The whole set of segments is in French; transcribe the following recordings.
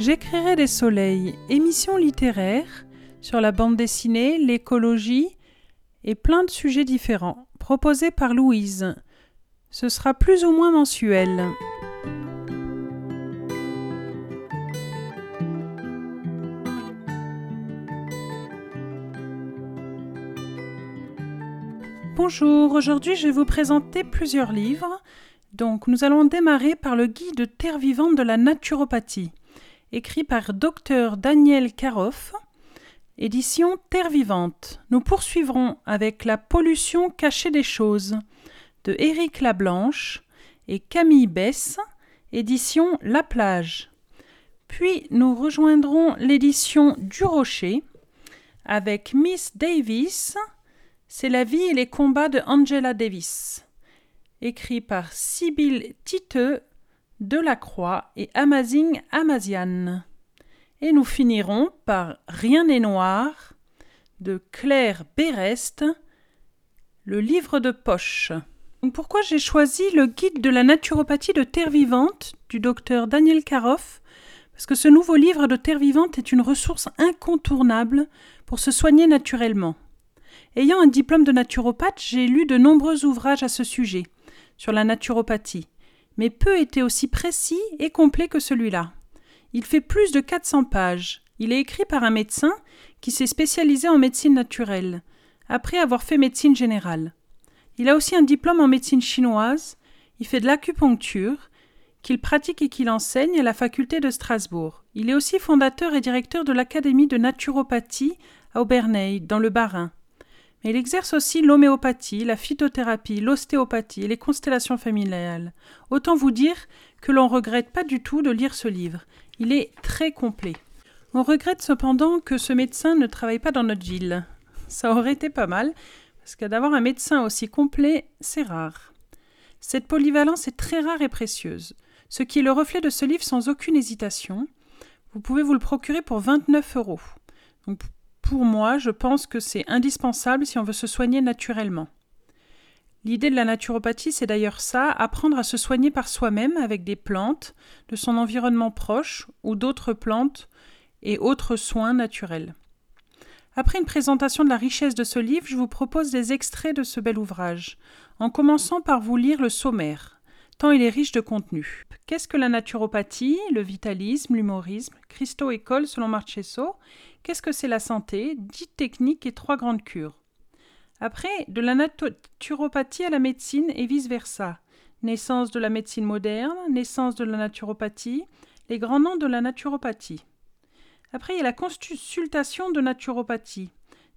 J'écrirai des soleils, émissions littéraires sur la bande dessinée, l'écologie et plein de sujets différents, proposés par Louise. Ce sera plus ou moins mensuel. Bonjour, aujourd'hui je vais vous présenter plusieurs livres. Donc nous allons démarrer par le guide Terre vivante de la naturopathie, écrit par Dr Daniel Karoff, édition Terre vivante. Nous poursuivrons avec La pollution cachée des choses de Éric Lablanche et Camille Bess, édition La plage. Puis nous rejoindrons l'édition Du Rocher avec Miss Davis c'est la vie et les combats de Angela Davis, écrit par Sibylle Titeux, Delacroix et Amazing Amazian. Et nous finirons par Rien n'est noir de Claire Berest, le livre de poche. pourquoi j'ai choisi le guide de la naturopathie de terre vivante du docteur Daniel Karoff? Parce que ce nouveau livre de terre vivante est une ressource incontournable pour se soigner naturellement. Ayant un diplôme de naturopathe, j'ai lu de nombreux ouvrages à ce sujet, sur la naturopathie, mais peu étaient aussi précis et complets que celui-là. Il fait plus de 400 pages. Il est écrit par un médecin qui s'est spécialisé en médecine naturelle, après avoir fait médecine générale. Il a aussi un diplôme en médecine chinoise, il fait de l'acupuncture, qu'il pratique et qu'il enseigne à la faculté de Strasbourg. Il est aussi fondateur et directeur de l'Académie de naturopathie à Aubernay, dans le Bas-Rhin il exerce aussi l'homéopathie, la phytothérapie, l'ostéopathie et les constellations familiales. Autant vous dire que l'on regrette pas du tout de lire ce livre. Il est très complet. On regrette cependant que ce médecin ne travaille pas dans notre ville. Ça aurait été pas mal, parce que d'avoir un médecin aussi complet, c'est rare. Cette polyvalence est très rare et précieuse, ce qui est le reflet de ce livre sans aucune hésitation. Vous pouvez vous le procurer pour 29 euros. Pour moi, je pense que c'est indispensable si on veut se soigner naturellement. L'idée de la naturopathie, c'est d'ailleurs ça, apprendre à se soigner par soi-même avec des plantes, de son environnement proche ou d'autres plantes et autres soins naturels. Après une présentation de la richesse de ce livre, je vous propose des extraits de ce bel ouvrage, en commençant par vous lire le sommaire, tant il est riche de contenu. Qu'est-ce que la naturopathie, le vitalisme, l'humorisme, Christo École selon Marchesso Qu'est-ce que c'est la santé? Dix techniques et trois grandes cures. Après, de la naturopathie à la médecine et vice-versa. Naissance de la médecine moderne, naissance de la naturopathie, les grands noms de la naturopathie. Après, il y a la consultation de naturopathie.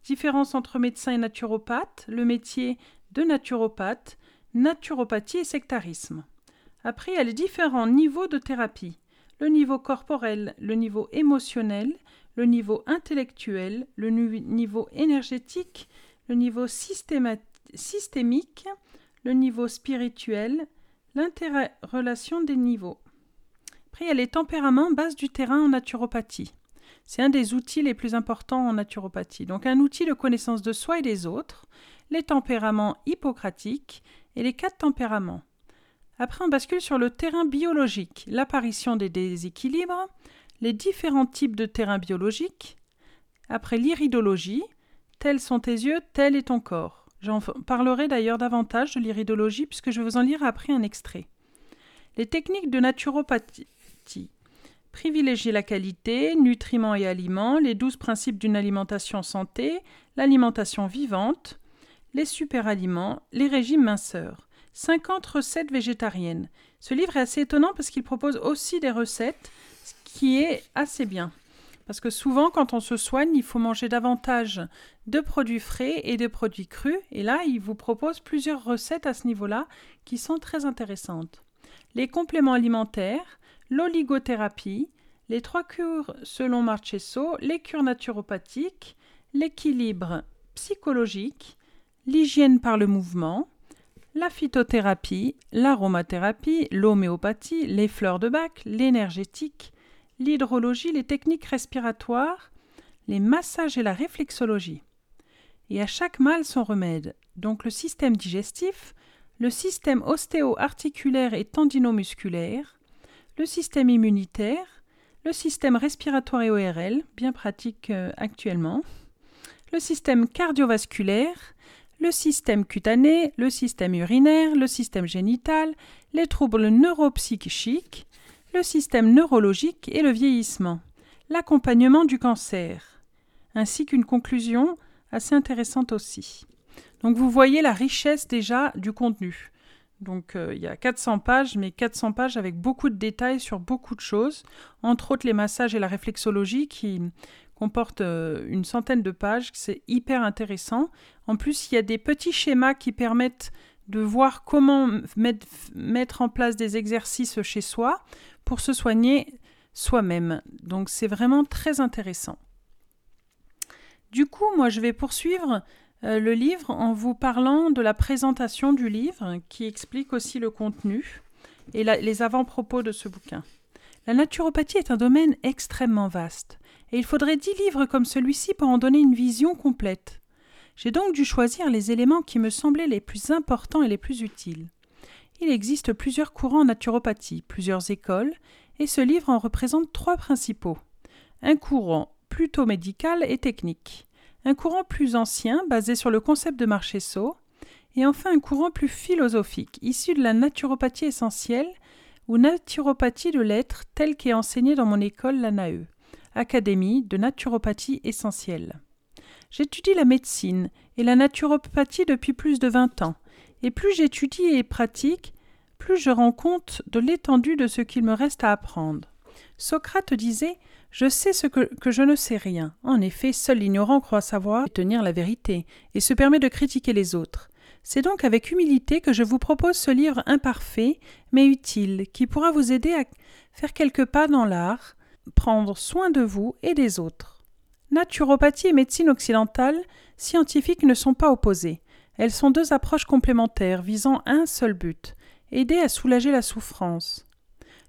Différence entre médecin et naturopathe, le métier de naturopathe, naturopathie et sectarisme. Après, il y a les différents niveaux de thérapie. Le niveau corporel, le niveau émotionnel, le niveau intellectuel, le niveau énergétique, le niveau systémique, le niveau spirituel, l'interrelation des niveaux. Après, il y a les tempéraments base du terrain en naturopathie. C'est un des outils les plus importants en naturopathie. Donc un outil de connaissance de soi et des autres, les tempéraments hippocratiques et les quatre tempéraments. Après, on bascule sur le terrain biologique, l'apparition des déséquilibres, les différents types de terrains biologiques. Après l'iridologie, tels sont tes yeux, tel est ton corps. J'en parlerai d'ailleurs davantage de l'iridologie puisque je vais vous en lire après un extrait. Les techniques de naturopathie. Privilégier la qualité, nutriments et aliments, les douze principes d'une alimentation santé, l'alimentation vivante, les superaliments, les régimes minceurs. 50 recettes végétariennes. Ce livre est assez étonnant parce qu'il propose aussi des recettes qui est assez bien. Parce que souvent, quand on se soigne, il faut manger davantage de produits frais et de produits crus. Et là, il vous propose plusieurs recettes à ce niveau-là qui sont très intéressantes. Les compléments alimentaires, l'oligothérapie, les trois cures selon Marchesso, les cures naturopathiques, l'équilibre psychologique, l'hygiène par le mouvement, la phytothérapie, l'aromathérapie, l'homéopathie, les fleurs de bac, l'énergétique, l'hydrologie, les techniques respiratoires, les massages et la réflexologie. Et à chaque mal son remède, donc le système digestif, le système ostéo-articulaire et tendinomusculaire, le système immunitaire, le système respiratoire et ORL, bien pratique euh, actuellement, le système cardiovasculaire, le système cutané, le système urinaire, le système génital, les troubles neuropsychiques, le système neurologique et le vieillissement, l'accompagnement du cancer, ainsi qu'une conclusion assez intéressante aussi. Donc vous voyez la richesse déjà du contenu. Donc euh, il y a 400 pages, mais 400 pages avec beaucoup de détails sur beaucoup de choses, entre autres les massages et la réflexologie qui comportent euh, une centaine de pages, c'est hyper intéressant. En plus, il y a des petits schémas qui permettent de voir comment mettre en place des exercices chez soi pour se soigner soi-même. Donc c'est vraiment très intéressant. Du coup, moi, je vais poursuivre euh, le livre en vous parlant de la présentation du livre qui explique aussi le contenu et les avant-propos de ce bouquin. La naturopathie est un domaine extrêmement vaste et il faudrait dix livres comme celui-ci pour en donner une vision complète. J'ai donc dû choisir les éléments qui me semblaient les plus importants et les plus utiles. Il existe plusieurs courants en naturopathie, plusieurs écoles, et ce livre en représente trois principaux. Un courant plutôt médical et technique, un courant plus ancien basé sur le concept de Marchesso, et enfin un courant plus philosophique, issu de la naturopathie essentielle ou naturopathie de l'être telle qu'est enseignée dans mon école l'ANAE, Académie de naturopathie essentielle. J'étudie la médecine et la naturopathie depuis plus de vingt ans, et plus j'étudie et pratique, plus je rends compte de l'étendue de ce qu'il me reste à apprendre. Socrate disait Je sais ce que, que je ne sais rien. En effet, seul l'ignorant croit savoir et tenir la vérité, et se permet de critiquer les autres. C'est donc avec humilité que je vous propose ce livre imparfait, mais utile, qui pourra vous aider à faire quelques pas dans l'art, prendre soin de vous et des autres. Naturopathie et médecine occidentale scientifique ne sont pas opposées. Elles sont deux approches complémentaires visant un seul but aider à soulager la souffrance.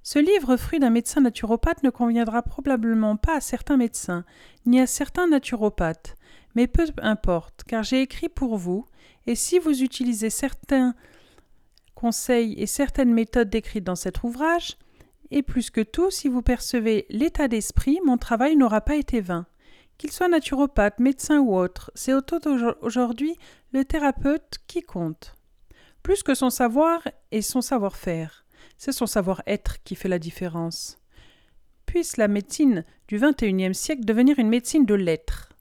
Ce livre, fruit d'un médecin naturopathe, ne conviendra probablement pas à certains médecins, ni à certains naturopathes, mais peu importe, car j'ai écrit pour vous, et si vous utilisez certains conseils et certaines méthodes décrites dans cet ouvrage, et plus que tout, si vous percevez l'état d'esprit, mon travail n'aura pas été vain. Qu'il soit naturopathe, médecin ou autre, c'est aujourd'hui le thérapeute qui compte. Plus que son savoir et son savoir-faire, c'est son savoir-être qui fait la différence. Puisse la médecine du XXIe siècle devenir une médecine de l'être.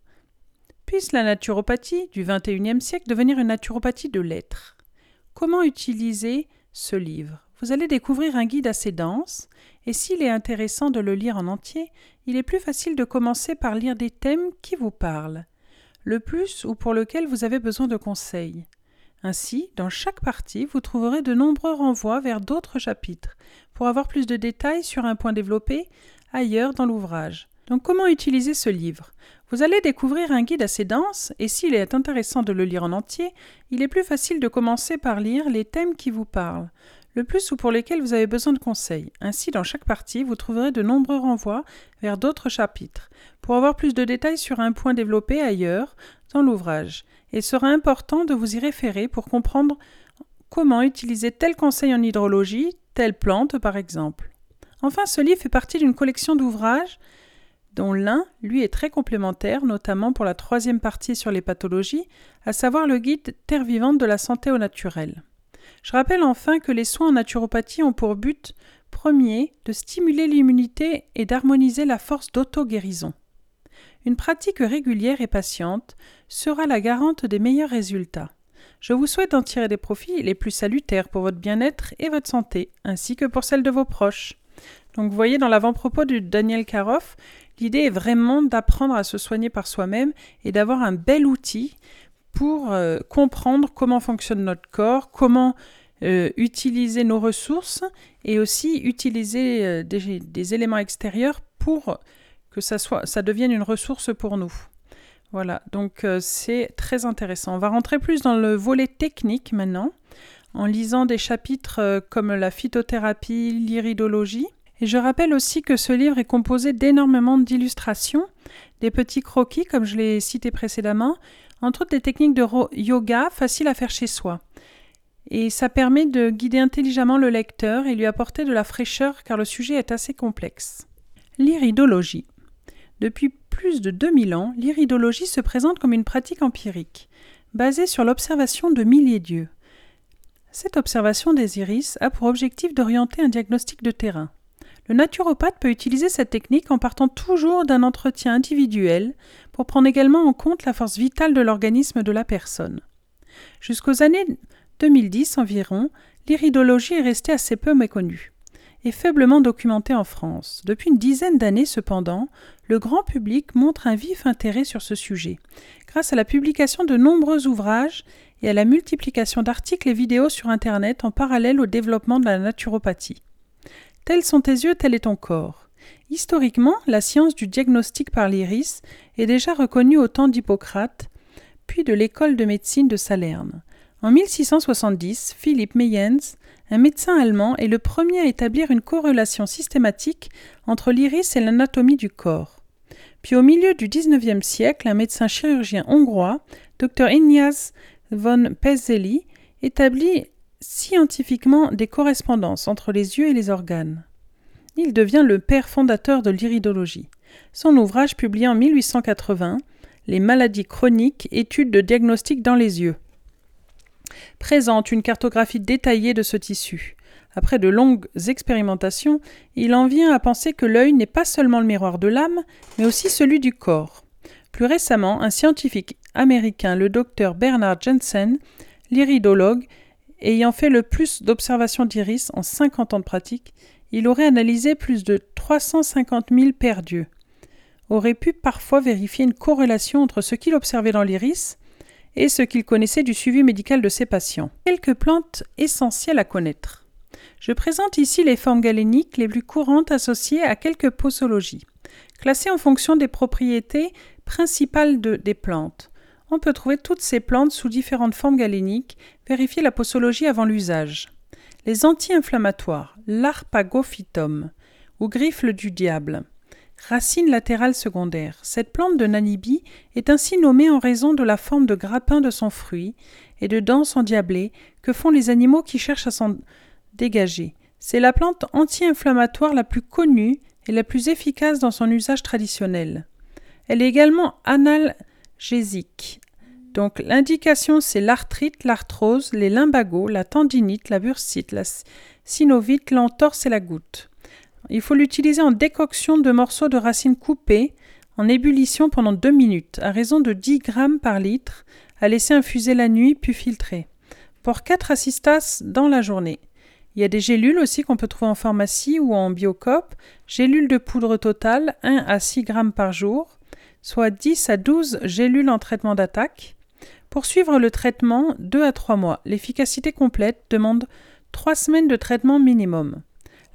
Puisse la naturopathie du XXIe siècle devenir une naturopathie de l'être. Comment utiliser ce livre? Vous allez découvrir un guide assez dense, et s'il est intéressant de le lire en entier, il est plus facile de commencer par lire des thèmes qui vous parlent, le plus ou pour lequel vous avez besoin de conseils. Ainsi, dans chaque partie, vous trouverez de nombreux renvois vers d'autres chapitres pour avoir plus de détails sur un point développé ailleurs dans l'ouvrage. Donc comment utiliser ce livre? Vous allez découvrir un guide assez dense et s'il est intéressant de le lire en entier, il est plus facile de commencer par lire les thèmes qui vous parlent le plus ou pour lesquels vous avez besoin de conseils. Ainsi, dans chaque partie, vous trouverez de nombreux renvois vers d'autres chapitres, pour avoir plus de détails sur un point développé ailleurs dans l'ouvrage. Il sera important de vous y référer pour comprendre comment utiliser tel conseil en hydrologie, telle plante par exemple. Enfin, ce livre fait partie d'une collection d'ouvrages dont l'un, lui, est très complémentaire, notamment pour la troisième partie sur les pathologies, à savoir le guide Terre vivante de la santé au naturel. Je rappelle enfin que les soins en naturopathie ont pour but premier de stimuler l'immunité et d'harmoniser la force d'auto-guérison. Une pratique régulière et patiente sera la garante des meilleurs résultats. Je vous souhaite d'en tirer des profits les plus salutaires pour votre bien-être et votre santé, ainsi que pour celle de vos proches. Donc vous voyez dans l'avant-propos de Daniel Karoff, l'idée est vraiment d'apprendre à se soigner par soi-même et d'avoir un bel outil pour euh, comprendre comment fonctionne notre corps, comment euh, utiliser nos ressources et aussi utiliser euh, des, éléments extérieurs pour que ça, soit, ça devienne une ressource pour nous. Voilà, donc c'est très intéressant. On va rentrer plus dans le volet technique maintenant, en lisant des chapitres comme la phytothérapie, l'iridologie. Et je rappelle aussi que ce livre est composé d'énormément d'illustrations, des petits croquis, comme je l'ai cité précédemment, entre autres des techniques de yoga faciles à faire chez soi. Et ça permet de guider intelligemment le lecteur et lui apporter de la fraîcheur car le sujet est assez complexe. L'iridologie. Depuis plus de 2000 ans, l'iridologie se présente comme une pratique empirique, basée sur l'observation de milliers d'yeux. Cette observation des iris a pour objectif d'orienter un diagnostic de terrain. Le naturopathe peut utiliser cette technique en partant toujours d'un entretien individuel pour prendre également en compte la force vitale de l'organisme de la personne. Jusqu'aux années 2010 environ, l'iridologie est restée assez peu méconnue et faiblement documentée en France. Depuis une dizaine d'années cependant, le grand public montre un vif intérêt sur ce sujet, grâce à la publication de nombreux ouvrages et à la multiplication d'articles et vidéos sur Internet en parallèle au développement de la naturopathie. Tels sont tes yeux, tel est ton corps. Historiquement, la science du diagnostic par l'iris est déjà reconnue au temps d'Hippocrate, puis de l'école de médecine de Salerne. En 1670, Philipp Meyens, un médecin allemand, est le premier à établir une corrélation systématique entre l'iris et l'anatomie du corps. Puis au milieu du XIXe siècle, un médecin chirurgien hongrois, Dr Ignaz von Pezzeli, établit scientifiquement des correspondances entre les yeux et les organes. Il devient le père fondateur de l'iridologie. Son ouvrage publié en 1880, Les maladies chroniques, études de diagnostic dans les yeux, présente une cartographie détaillée de ce tissu. Après de longues expérimentations, il en vient à penser que l'œil n'est pas seulement le miroir de l'âme, mais aussi celui du corps. Plus récemment, un scientifique américain, le docteur Bernard Jensen, l'iridologue, ayant fait le plus d'observations d'iris en 50 ans de pratique, il aurait analysé plus de 350 000 paires d'yeux. Aurait pu parfois vérifier une corrélation entre ce qu'il observait dans l'iris et ce qu'il connaissait du suivi médical de ses patients. Quelques plantes essentielles à connaître. Je présente ici les formes galéniques les plus courantes associées à quelques posologies, classées en fonction des propriétés principales des plantes. On peut trouver toutes ces plantes sous différentes formes galéniques, vérifier la posologie avant l'usage. Les anti-inflammatoires, l'arpagophytum, ou griffle du diable, Racine latérale secondaire. Cette plante de Nanibi est ainsi nommée en raison de la forme de grappin de son fruit et de dents endiablées que font les animaux qui cherchent à s'en dégager. C'est la plante anti-inflammatoire la plus connue et la plus efficace dans son usage traditionnel. Elle est également analgésique. Donc l'indication c'est l'arthrite, l'arthrose, les lumbagos, la tendinite, la bursite, la synovite, l'entorse et la goutte. Il faut l'utiliser en décoction de morceaux de racines coupées en ébullition pendant 2 minutes, à raison de 10 grammes par litre, à laisser infuser la nuit puis filtrer. Pour 4 à 6 tasses dans la journée. Il y a des gélules aussi qu'on peut trouver en pharmacie ou en biocop, gélules de poudre totale 1 à 6 grammes par jour, soit 10 à 12 gélules en traitement d'attaque. Pour suivre le traitement, 2 à 3 mois. L'efficacité complète demande 3 semaines de traitement minimum.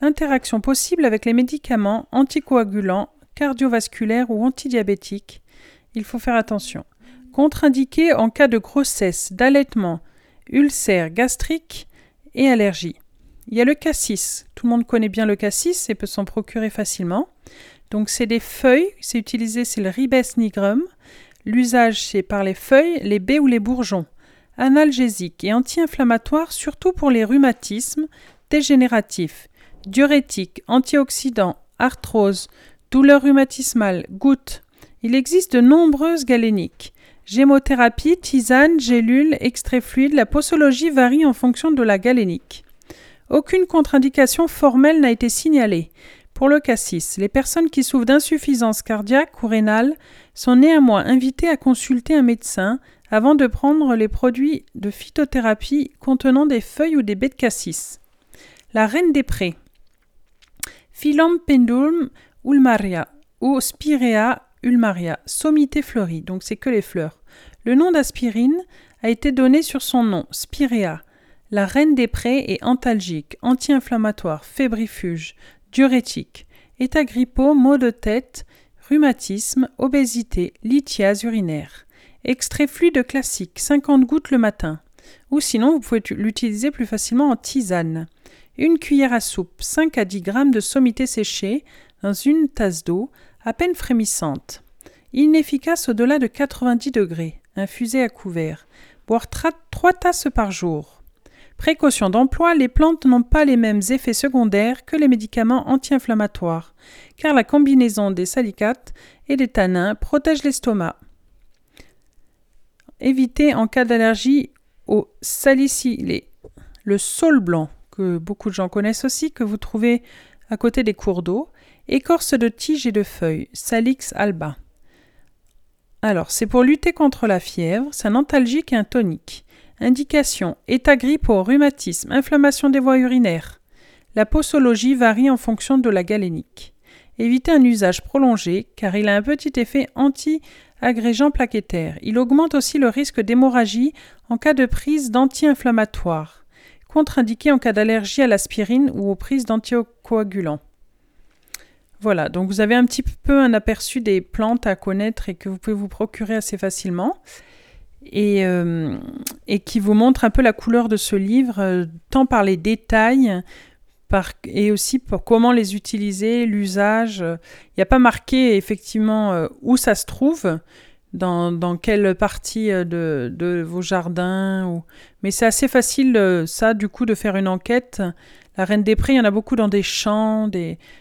Interaction possible avec les médicaments anticoagulants, cardiovasculaires ou antidiabétiques. Il faut faire attention. Contre-indiqué en cas de grossesse, d'allaitement, ulcère gastrique et allergie. Il y a le cassis. Tout le monde connaît bien le cassis et peut s'en procurer facilement. Donc c'est des feuilles, c'est utilisé, c'est le ribes nigrum. L'usage c'est par les feuilles, les baies ou les bourgeons. Analgésique et anti-inflammatoire surtout pour les rhumatismes dégénératifs diurétique, antioxydant, arthrose, douleur rhumatismale, gouttes. Il existe de nombreuses galéniques. Gémothérapie, tisane, gélule, extrait fluide, la posologie varie en fonction de la galénique. Aucune contre-indication formelle n'a été signalée. Pour le cassis, les personnes qui souffrent d'insuffisance cardiaque ou rénale sont néanmoins invitées à consulter un médecin avant de prendre les produits de phytothérapie contenant des feuilles ou des baies de cassis. La reine des prés. Phylum pendulum ulmaria ou Spirea ulmaria, sommité fleurie, donc c'est que les fleurs. Le nom d'aspirine a été donné sur son nom, Spirea. La reine des prés est antalgique, anti-inflammatoire, fébrifuge, diurétique, état grippaux, maux de tête, rhumatisme, obésité, lithiase urinaire. Extrait fluide classique, 50 gouttes le matin. Ou sinon, vous pouvez l'utiliser plus facilement en tisane une cuillère à soupe, 5 à 10 grammes de sommité séchée dans une tasse d'eau, à peine frémissante. Inefficace au-delà de 90 degrés, infusé à couvert. Boire 3 tasses par jour. Précaution d'emploi, les plantes n'ont pas les mêmes effets secondaires que les médicaments anti-inflammatoires, car la combinaison des salicates et des tanins protège l'estomac. Évitez en cas d'allergie au salicylé, le saule blanc, que beaucoup de gens connaissent aussi, que vous trouvez à côté des cours d'eau, écorce de tiges et de feuilles, Salix alba. Alors, c'est pour lutter contre la fièvre, c'est un antalgique et un tonique. Indication état grippaux, rhumatisme, inflammation des voies urinaires. La posologie varie en fonction de la galénique. Évitez un usage prolongé car il a un petit effet anti-agrégant plaquettaire. Il augmente aussi le risque d'hémorragie en cas de prise d'anti-inflammatoires. Contre-indiqué en cas d'allergie à l'aspirine ou aux prises d'anticoagulants. Voilà, donc vous avez un petit peu un aperçu des plantes à connaître et que vous pouvez vous procurer assez facilement. Et, euh, qui vous montre un peu la couleur de ce livre, euh, tant par les détails par, et aussi pour comment les utiliser, l'usage. Il n'y a pas marqué effectivement euh, où ça se trouve, dans, dans quelle partie de, de vos jardins. Mais c'est assez facile, ça, du coup, de faire une enquête la Reine des Prés, il y en a beaucoup dans des champs,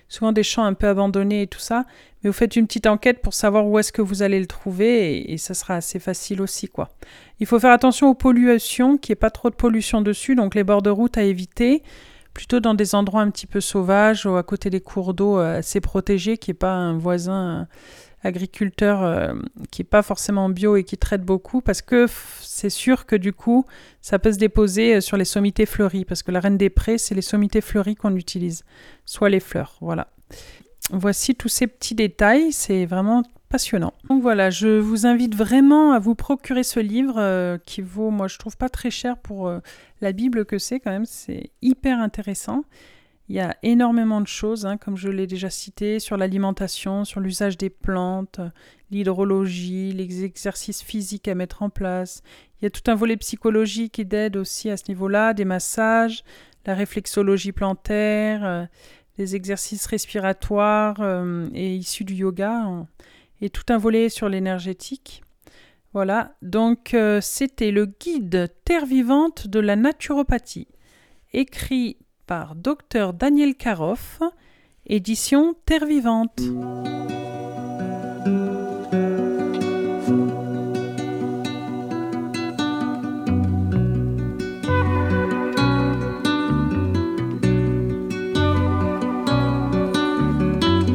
souvent des champs un peu abandonnés et tout ça. Mais vous faites une petite enquête pour savoir où est-ce que vous allez le trouver et, ça sera assez facile aussi, quoi. Il faut faire attention aux pollutions, qu'il n'y ait pas trop de pollution dessus, donc les bords de route à éviter. Plutôt dans des endroits un petit peu sauvages ou à côté des cours d'eau euh, assez protégés, qui n'y ait pas un voisin agriculteur euh, qui n'est pas forcément bio et qui traite beaucoup, parce que c'est sûr que du coup, ça peut se déposer euh, sur les sommités fleuries, parce que la reine des prés, c'est les sommités fleuries qu'on utilise, soit les fleurs, voilà. Voici tous ces petits détails, c'est vraiment passionnant. Donc voilà, je vous invite vraiment à vous procurer ce livre euh, qui vaut, moi je trouve pas très cher pour la Bible que c'est quand même, c'est hyper intéressant. Il y a énormément de choses, hein, comme je l'ai déjà cité, sur l'alimentation, sur l'usage des plantes, l'hydrologie, les exercices physiques à mettre en place. Il y a tout un volet psychologique qui aide aussi à ce niveau-là, des massages, la réflexologie plantaire, euh, des exercices respiratoires euh, et issus du yoga, et tout un volet sur l'énergétique. Voilà, donc euh, c'était le guide Terre vivante de la naturopathie, écrit par Dr Daniel Karoff, édition Terre Vivante.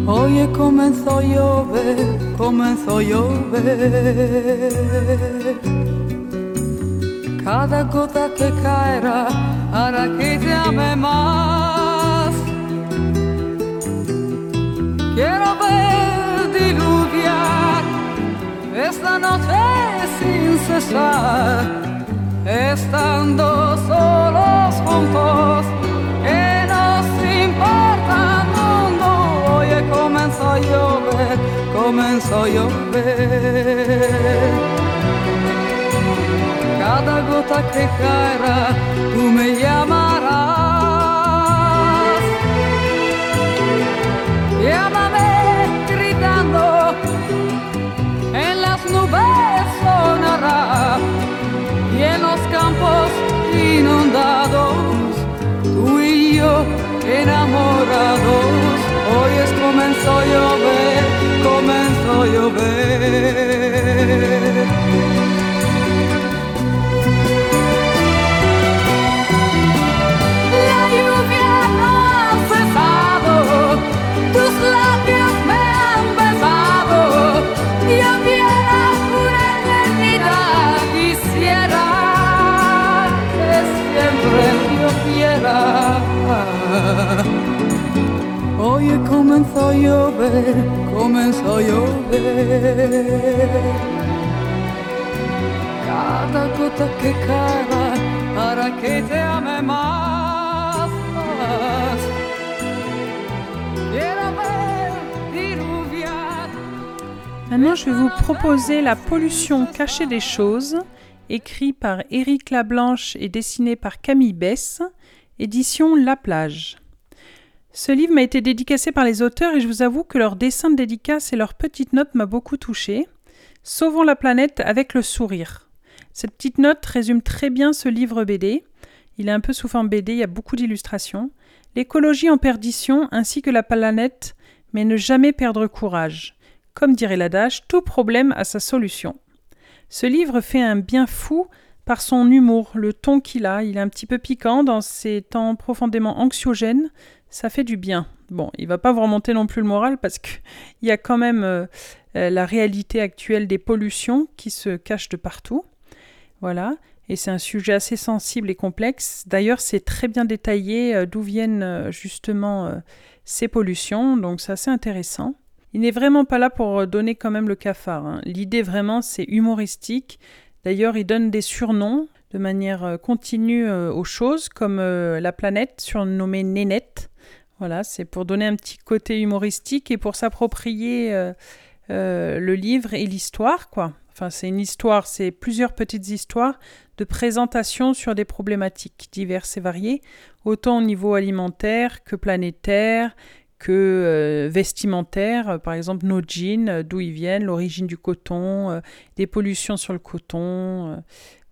Oye, comenzó a llover, comenzó a llover. Cada gota que caerá para que te ame más. Quiero ver diluviar esta noche sin cesar, estando solos juntos, que nos importa el mundo. Oye, comenzó a llover, comenzó a llover cada gota que caerá, tú me llamarás. Llámame gritando, en las nubes sonará y en los campos inundados, tú y yo enamorados. Hoy es comenzó a llover, comenzó a llover. Maintenant, je vais vous proposer La pollution cachée des choses, écrit par Éric Lablanche et dessiné par Camille Bess, édition La Plage. Ce livre m'a été dédicacé par les auteurs et je vous avoue que leur dessin de dédicace et leurs petites notes m'a beaucoup touché. Sauvons la planète avec le sourire. Cette petite note résume très bien ce livre BD. Il est un peu sous forme BD, il y a beaucoup d'illustrations. L'écologie en perdition ainsi que la planète, mais ne jamais perdre courage. Comme dirait l'adage, tout problème a sa solution. Ce livre fait un bien fou par son humour, le ton qu'il a. Il est un petit peu piquant dans ces temps profondément anxiogènes. Ça fait du bien. Bon, il va pas vous remonter non plus le moral parce qu'il y a quand même euh, euh, la réalité actuelle des pollutions qui se cachent de partout. Voilà. Et c'est un sujet assez sensible et complexe. D'ailleurs, c'est très bien détaillé euh, d'où viennent justement ces pollutions. Donc, c'est assez intéressant. Il n'est vraiment pas là pour donner quand même le cafard. Hein. L'idée vraiment, c'est humoristique. D'ailleurs, il donne des surnoms de manière euh, continue euh, aux choses, comme euh, la planète, surnommée Nénette. Voilà, c'est pour donner un petit côté humoristique et pour s'approprier le livre et l'histoire. Enfin, c'est une histoire, c'est plusieurs petites histoires de présentation sur des problématiques diverses et variées, autant au niveau alimentaire que planétaire, que euh, vestimentaires, par exemple nos jeans, euh, d'où ils viennent, l'origine du coton, euh, des pollutions sur le coton.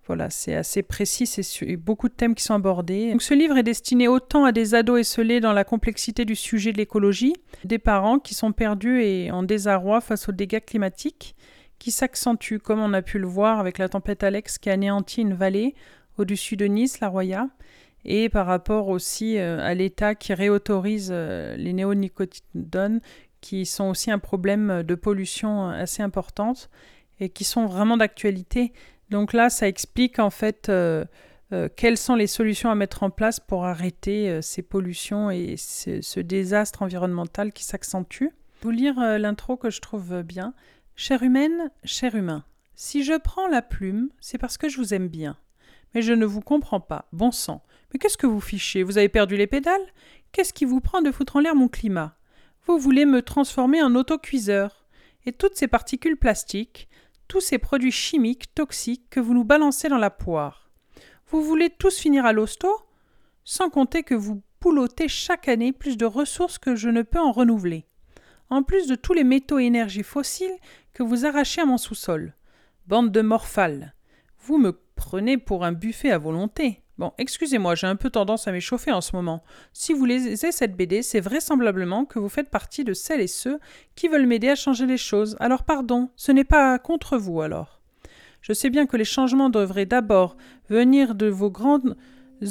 voilà, c'est assez précis, c'est beaucoup de thèmes qui sont abordés. Donc, ce livre est destiné autant à des ados esselés dans la complexité du sujet de l'écologie, des parents qui sont perdus et en désarroi face aux dégâts climatiques, qui s'accentuent, comme on a pu le voir avec la tempête Alex qui a anéanti une vallée au-dessus de Nice, la Roya, et par rapport aussi euh, à l'État qui réautorise euh, les néonicotinoïdes, qui sont aussi un problème de pollution assez importante et qui sont vraiment d'actualité. Donc là, ça explique en fait euh, quelles sont les solutions à mettre en place pour arrêter ces pollutions et ce, désastre environnemental qui s'accentue. Vous lire l'intro que je trouve bien. Chère humaine, cher humain, si je prends la plume, c'est parce que je vous aime bien. Je ne vous comprends pas, bon sang. Mais qu'est-ce que vous fichez? Vous avez perdu les pédales? Qu'est-ce qui vous prend de foutre en l'air mon climat? Vous voulez me transformer en autocuiseur. Et toutes ces particules plastiques, tous ces produits chimiques toxiques que vous nous balancez dans la poire. Vous voulez tous finir à l'hosto? Sans compter que vous poulotez chaque année plus de ressources que je ne peux en renouveler. En plus de tous les métaux et énergies fossiles que vous arrachez à mon sous-sol. Bande de morphales. Vous me prenez pour un buffet à volonté. Bon, excusez-moi, j'ai un peu tendance à m'échauffer en ce moment. Si vous lisez cette BD, c'est vraisemblablement que vous faites partie de celles et ceux qui veulent m'aider à changer les choses. Alors pardon, ce n'est pas contre vous alors. Je sais bien que les changements devraient d'abord venir de vos grandes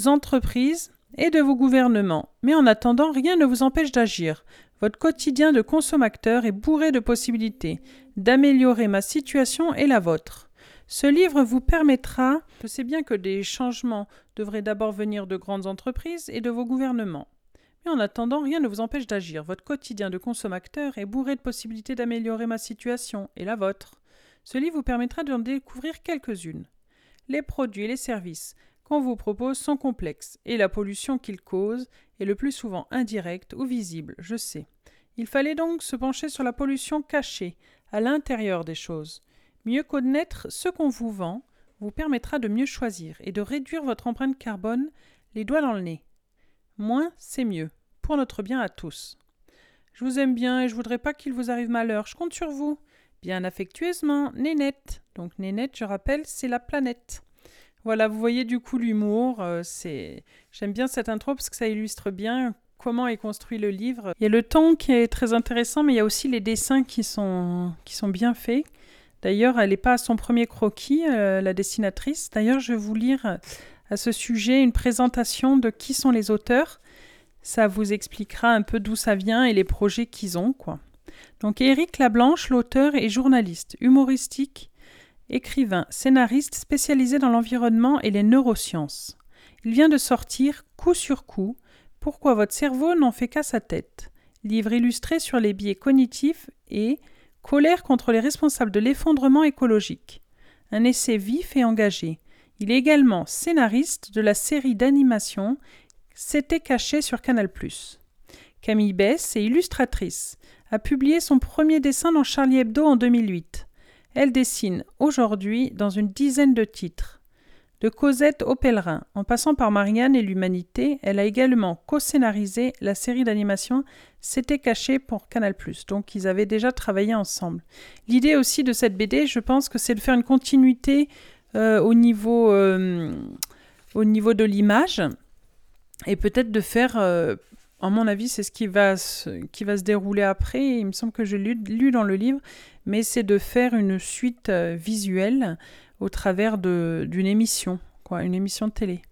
entreprises et de vos gouvernements, mais en attendant, rien ne vous empêche d'agir. Votre quotidien de consommateur est bourré de possibilités d'améliorer ma situation et la vôtre. Ce livre vous permettra, je sais bien que des changements devraient d'abord venir de grandes entreprises et de vos gouvernements. Mais en attendant, rien ne vous empêche d'agir. Votre quotidien de consommateur est bourré de possibilités d'améliorer ma situation et la vôtre. Ce livre vous permettra d'en découvrir quelques-unes. Les produits et les services qu'on vous propose sont complexes, et la pollution qu'ils causent est le plus souvent indirecte ou visible, je sais. Il fallait donc se pencher sur la pollution cachée, à l'intérieur des choses. Mieux connaître ce qu'on vous vend vous permettra de mieux choisir et de réduire votre empreinte carbone les doigts dans le nez. Moins, c'est mieux, pour notre bien à tous. Je vous aime bien et je voudrais pas qu'il vous arrive malheur, je compte sur vous. Bien affectueusement, Nénette. Donc Nénette, je rappelle, c'est la planète. Voilà, vous voyez du coup l'humour, euh, c'est j'aime bien cette intro parce que ça illustre bien comment est construit le livre. Il y a le ton qui est très intéressant mais il y a aussi les dessins qui sont qui sont bien faits. D'ailleurs, elle n'est pas à son premier croquis, euh, la dessinatrice. D'ailleurs, je vais vous lire euh, à ce sujet une présentation de qui sont les auteurs. Ça vous expliquera un peu d'où ça vient et les projets qu'ils ont. Donc, Éric Lablanche, l'auteur est journaliste, humoristique, écrivain, scénariste spécialisé dans l'environnement et les neurosciences. Il vient de sortir Coup sur coup Pourquoi votre cerveau n'en fait qu'à sa tête livre illustré sur les biais cognitifs et Colère contre les responsables de l'effondrement écologique. Un essai vif et engagé. Il est également scénariste de la série d'animation C'était caché sur Canal+. Camille Bess est illustratrice. A publié son premier dessin dans Charlie Hebdo en 2008. Elle dessine aujourd'hui dans une dizaine de titres. De Cosette au pèlerin, en passant par Marianne et l'humanité, elle a également co-scénarisé la série d'animation C'était caché pour Canal+. Donc ils avaient déjà travaillé ensemble. L'idée aussi de cette BD, je pense que c'est de faire une continuité euh, au niveau euh, au niveau de l'image et peut-être de faire, euh, à mon avis, c'est ce qui va, se, qui va se dérouler après. Il me semble que j'ai lu, lu, dans le livre, mais c'est de faire une suite euh, visuelle au travers d'une émission, quoi, une émission de télé.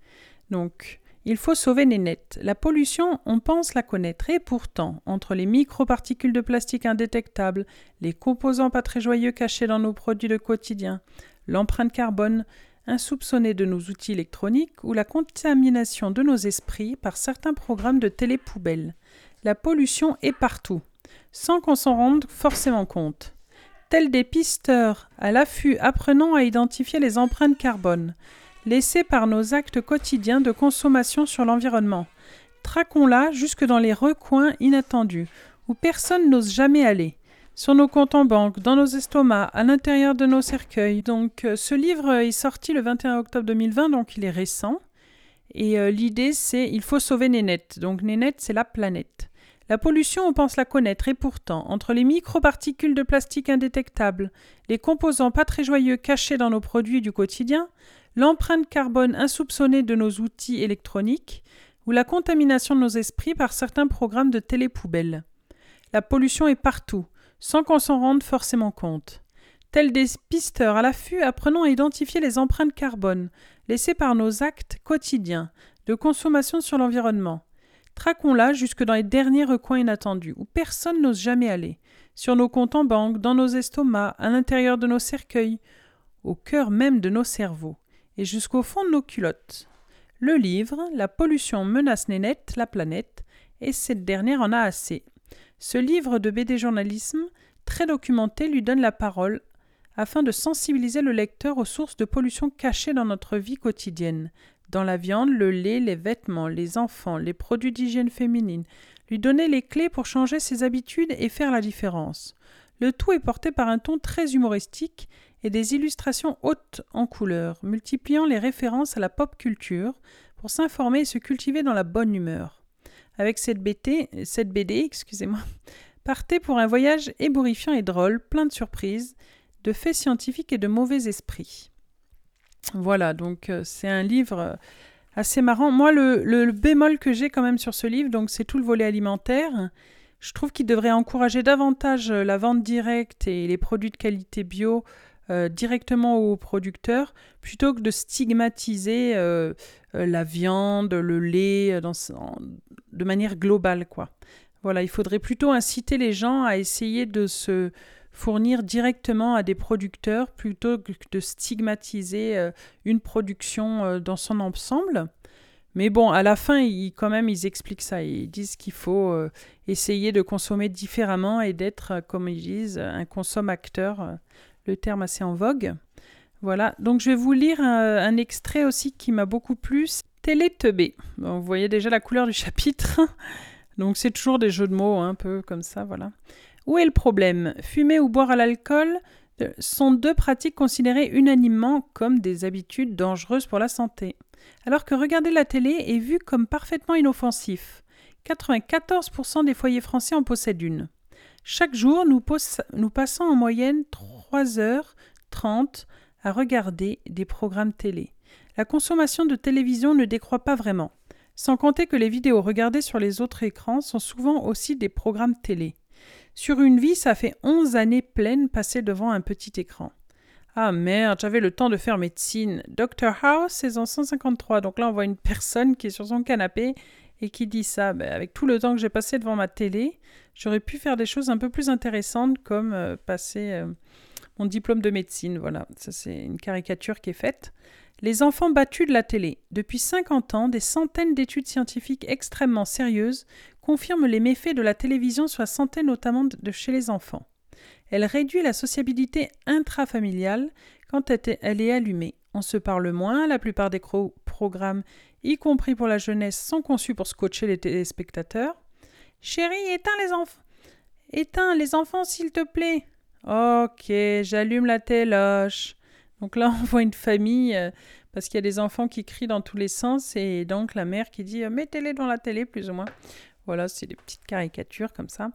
Donc, il faut sauver Nénette. La pollution, on pense la connaître, et pourtant, entre les microparticules de plastique indétectables, les composants pas très joyeux cachés dans nos produits de quotidien, l'empreinte carbone insoupçonnée de nos outils électroniques ou la contamination de nos esprits par certains programmes de télépoubelle, la pollution est partout, sans qu'on s'en rende forcément compte. Tels des pisteurs à l'affût apprenant à identifier les empreintes carbone, laissée par nos actes quotidiens de consommation sur l'environnement. Traquons-la jusque dans les recoins inattendus, où personne n'ose jamais aller, sur nos comptes en banque, dans nos estomacs, à l'intérieur de nos cercueils. Donc euh, ce livre est sorti le 21 octobre 2020, donc il est récent. Et euh, l'idée c'est il faut sauver Nénette. Donc Nénette c'est la planète. La pollution, on pense la connaître, et pourtant, entre les microparticules de plastique indétectables, les composants pas très joyeux cachés dans nos produits du quotidien, l'empreinte carbone insoupçonnée de nos outils électroniques ou la contamination de nos esprits par certains programmes de télépoubelle. La pollution est partout, sans qu'on s'en rende forcément compte. Tels des pisteurs à l'affût apprenant à identifier les empreintes carbone laissées par nos actes quotidiens de consommation sur l'environnement. Traquons-la jusque dans les derniers recoins inattendus, où personne n'ose jamais aller, sur nos comptes en banque, dans nos estomacs, à l'intérieur de nos cercueils, au cœur même de nos cerveaux et jusqu'au fond de nos culottes. Le livre La pollution menace Nénette, la planète, et cette dernière en a assez. Ce livre de BD journalisme, très documenté, lui donne la parole afin de sensibiliser le lecteur aux sources de pollution cachées dans notre vie quotidienne, dans la viande, le lait, les vêtements, les enfants, les produits d'hygiène féminine, lui donner les clés pour changer ses habitudes et faire la différence. Le tout est porté par un ton très humoristique et des illustrations hautes en couleurs, multipliant les références à la pop culture pour s'informer et se cultiver dans la bonne humeur. Avec cette, BD, excusez-moi, partez pour un voyage ébourifiant et drôle, plein de surprises, de faits scientifiques et de mauvais esprits. Voilà, donc euh, c'est un livre euh, assez marrant. Moi, le, bémol que j'ai quand même sur ce livre, donc c'est tout le volet alimentaire. Je trouve qu'il devrait encourager davantage euh, la vente directe et les produits de qualité bio directement aux producteurs plutôt que de stigmatiser la viande, le lait de manière globale. Quoi. Voilà, il faudrait plutôt inciter les gens à essayer de se fournir directement à des producteurs plutôt que de stigmatiser une production dans son ensemble. Mais bon, à la fin, ils, quand même, ils expliquent ça. Ils disent qu'il faut essayer de consommer différemment et d'être, comme ils disent, un consommateur le terme assez en vogue. Voilà, donc je vais vous lire un, extrait aussi qui m'a beaucoup plu. Téléteubé. Bon, vous voyez déjà la couleur du chapitre. donc c'est toujours des jeux de mots un peu comme ça, voilà. Où est le problème? Fumer ou boire à l'alcool? Euh, sont deux pratiques considérées unanimement comme des habitudes dangereuses pour la santé, alors que regarder la télé est vu comme parfaitement inoffensif. 94% des foyers français en possèdent une. Chaque jour, nous, nous passons en moyenne 3h30 à regarder des programmes télé. La consommation de télévision ne décroît pas vraiment, sans compter que les vidéos regardées sur les autres écrans sont souvent aussi des programmes télé. Sur une vie, ça fait 11 années pleines passées devant un petit écran. Ah merde, j'avais le temps de faire médecine. Dr House, saison 153. Donc là, on voit une personne qui est sur son canapé et qui dit ça. Ben, avec tout le temps que j'ai passé devant ma télé, j'aurais pu faire des choses un peu plus intéressantes comme euh, passer euh, mon diplôme de médecine. Voilà, ça c'est une caricature qui est faite. Les enfants battus de la télé. Depuis 50 ans, des centaines d'études scientifiques extrêmement sérieuses confirment les méfaits de la télévision sur la santé notamment de chez les enfants. Elle réduit la sociabilité intrafamiliale quand elle est allumée. On se parle moins, la plupart des programmes, y compris pour la jeunesse, sont conçus pour scotcher les téléspectateurs. Chérie, éteins les enfants. Éteins les enfants, s'il te plaît. Ok, j'allume la téloche. Donc là, on voit une famille, euh, parce qu'il y a des enfants qui crient dans tous les sens, et donc la mère qui dit euh, mettez-les dans la télé, plus ou moins. Voilà, c'est des petites caricatures comme ça.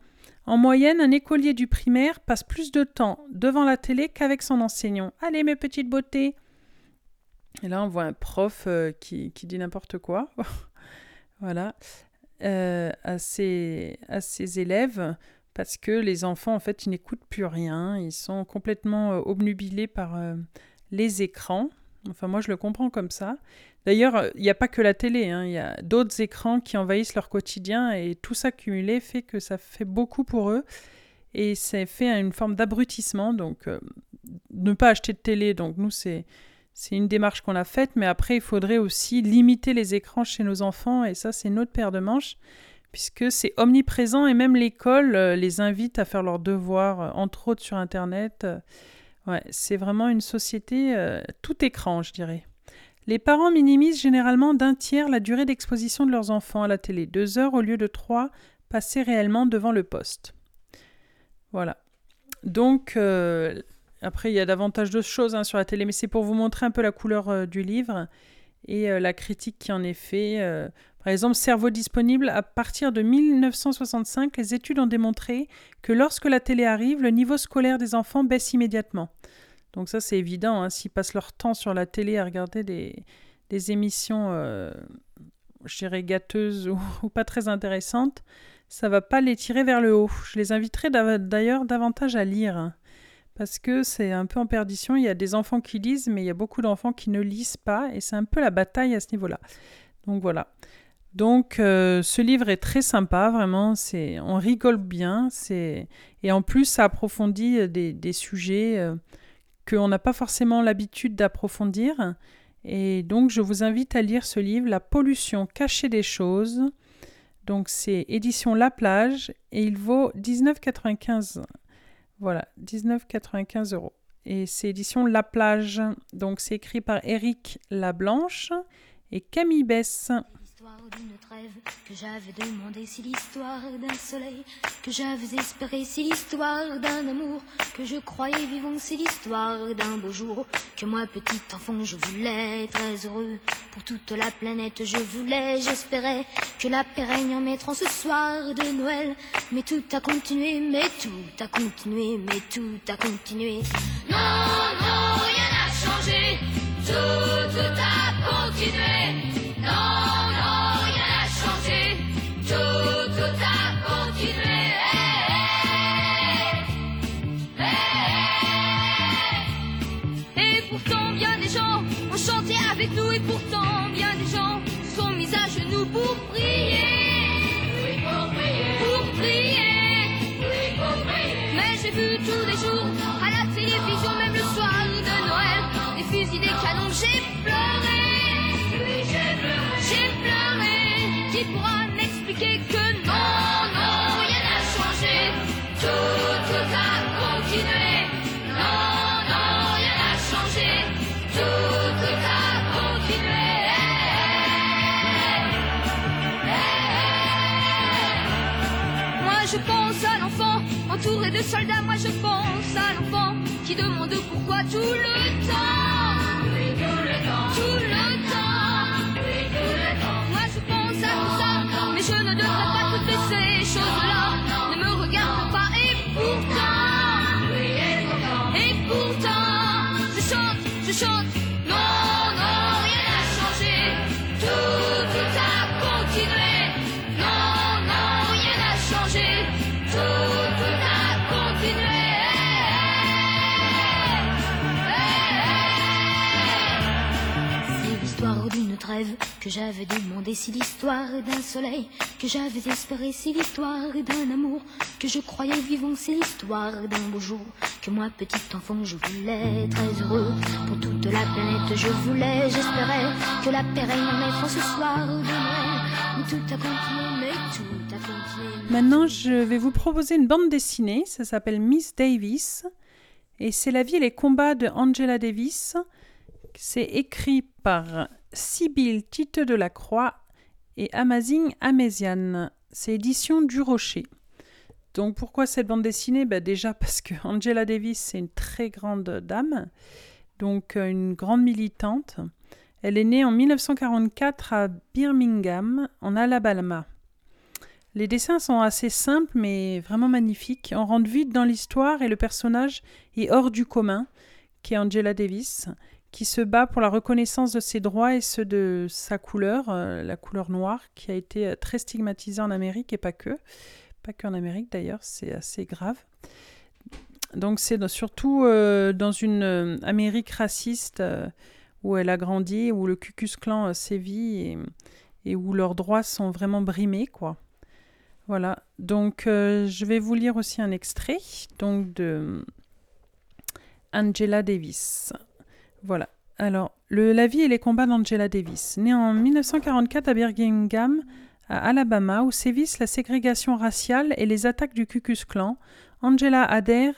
En moyenne, un écolier du primaire passe plus de temps devant la télé qu'avec son enseignant. Allez, mes petites beautés. Et là, on voit un prof euh, qui, dit n'importe quoi. voilà. Euh, à, ses, à ses élèves parce que les enfants, en fait, ils n'écoutent plus rien. Ils sont complètement euh, obnubilés par les écrans. Enfin, moi, je le comprends comme ça. D'ailleurs, il n'y a pas que la télé, hein. il y a d'autres écrans qui envahissent leur quotidien et tout ça cumulé fait que ça fait beaucoup pour eux et c'est fait une forme d'abrutissement. Donc, euh, ne pas acheter de télé, donc nous, c'est, c'est une démarche qu'on a faite, mais après, il faudrait aussi limiter les écrans chez nos enfants et ça, c'est notre paire de manches puisque c'est omniprésent et même l'école euh, les invite à faire leurs devoirs, euh, entre autres sur Internet. Ouais, c'est vraiment une société tout écran, je dirais. Les parents minimisent généralement d'un tiers la durée d'exposition de leurs enfants à la télé, deux heures au lieu de trois passées réellement devant le poste. Voilà. Donc, euh, après, il y a davantage de choses hein, sur la télé, mais c'est pour vous montrer un peu la couleur euh, du livre et euh, la critique qui en est faite. Par exemple, Cerveau disponible, à partir de 1965, les études ont démontré que lorsque la télé arrive, le niveau scolaire des enfants baisse immédiatement. Donc ça, c'est évident. Hein, S'ils passent leur temps sur la télé à regarder des, émissions, je dirais, gâteuses ou, pas très intéressantes, ça va pas les tirer vers le haut. Je les inviterai d'ailleurs davantage à lire parce que c'est un peu en perdition. Il y a des enfants qui lisent, mais il y a beaucoup d'enfants qui ne lisent pas et c'est un peu la bataille à ce niveau-là. Donc voilà. Donc euh, ce livre est très sympa, vraiment. C'est, on rigole bien. C'est et en plus ça approfondit des, des sujets euh, qu'on n'a pas forcément l'habitude d'approfondir. Et donc je vous invite à lire ce livre, La pollution cachée des choses donc c'est édition La Plage et il vaut 19,95. Voilà, 19,95 euros. Et c'est édition La Plage. Donc c'est écrit par Eric Lablanche et Camille Bess d'une trêve que j'avais demandé, si l'histoire d'un soleil que j'avais espéré, si l'histoire d'un amour que je croyais vivant, c'est l'histoire d'un beau jour que moi petit enfant je voulais très heureux pour toute la planète je voulais, j'espérais que la paix règne en mettant ce soir de Noël, mais tout a continué, mais tout a continué, mais tout a continué. Non, non, rien n'a changé, tout a continué. Qui pourra m'expliquer que non, non, rien n'a changé. Tout, tout a continué. Non, non, rien n'a changé. Tout, tout a je pense à l'enfant entouré de soldats. Moi je pense à l'enfant qui demande pourquoi tout le temps. tout le temps. Que j'avais demandé, si l'histoire d'un soleil que j'avais espéré, si l'histoire d'un amour que je croyais vivant, c'est l'histoire d'un beau jour que moi, petit enfant, je voulais très heureux pour toute la planète. Je voulais, j'espérais que la paix règne en ce soir de Noël. Tout a continué, tout a continué. Maintenant, je vais vous proposer une bande dessinée. Ça s'appelle Miss Davis. Et c'est la vie et les combats de Angela Davis. C'est écrit par Sibylle Tite de la Croix et Amazing Améziane. C'est édition du Rocher. Donc pourquoi cette bande dessinée? Ben Déjà parce que Angela Davis, c'est une très grande dame, donc euh, une grande militante. Elle est née en 1944 à Birmingham, en Alabama. Les dessins sont assez simples mais vraiment magnifiques. On rentre vite dans l'histoire et le personnage est hors du commun, qui est Angela Davis, qui se bat pour la reconnaissance de ses droits et ceux de sa couleur, euh, la couleur noire, qui a été euh, très stigmatisée en Amérique et pas que. Pas qu'en Amérique d'ailleurs, c'est assez grave. Donc c'est surtout euh, dans une Amérique raciste où elle a grandi, où le Ku Klux Klan sévit et, et, où leurs droits sont vraiment brimés, quoi. Voilà. Donc je vais vous lire aussi un extrait donc de Angela Davis. Voilà. Alors, la vie et les combats d'Angela Davis. Née en 1944 à Birmingham, à Alabama, où sévissent la ségrégation raciale et les attaques du Ku Klux Klan, Angela adhère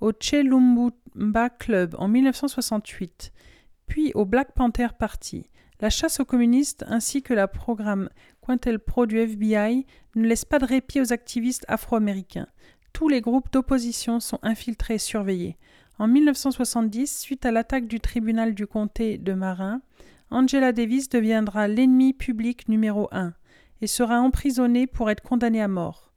au Chelumba Club en 1968, puis au Black Panther Party. La chasse aux communistes ainsi que la programme Pro du FBI ne laissent pas de répit aux activistes afro-américains. Tous les groupes d'opposition sont infiltrés et surveillés. En 1970, suite à l'attaque du tribunal du comté de Marin, Angela Davis deviendra l'ennemi public numéro un et sera emprisonnée pour être condamnée à mort.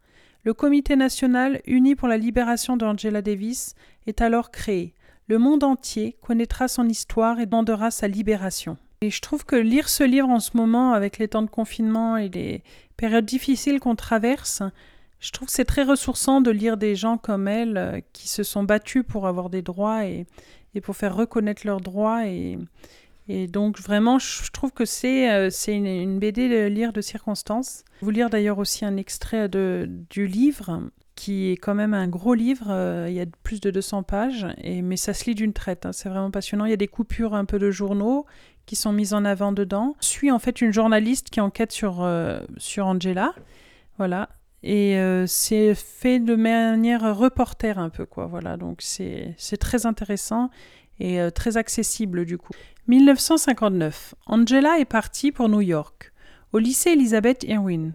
Le Comité national uni pour la libération d'Angela Davis est alors créé. Le monde entier connaîtra son histoire et demandera sa libération. Et je trouve que lire ce livre en ce moment, avec les temps de confinement et les périodes difficiles qu'on traverse, je trouve que c'est très ressourçant de lire des gens comme elle euh, qui se sont battus pour avoir des droits et, pour faire reconnaître leurs droits. Et, donc vraiment, je trouve que c'est euh, une, BD de lire de circonstance. Vous lire d'ailleurs aussi un extrait de, du livre qui est quand même un gros livre, euh, il y a plus de 200 pages, et, mais ça se lit d'une traite, hein, c'est vraiment passionnant. Il y a des coupures un peu de journaux qui sont mises en avant dedans. Je suis en fait une journaliste qui enquête sur, sur Angela, voilà, et euh, c'est fait de manière reporter un peu, quoi. Voilà, donc c'est très intéressant et euh, très accessible du coup. 1959. Angela est partie pour New York, au lycée Elizabeth Irwin.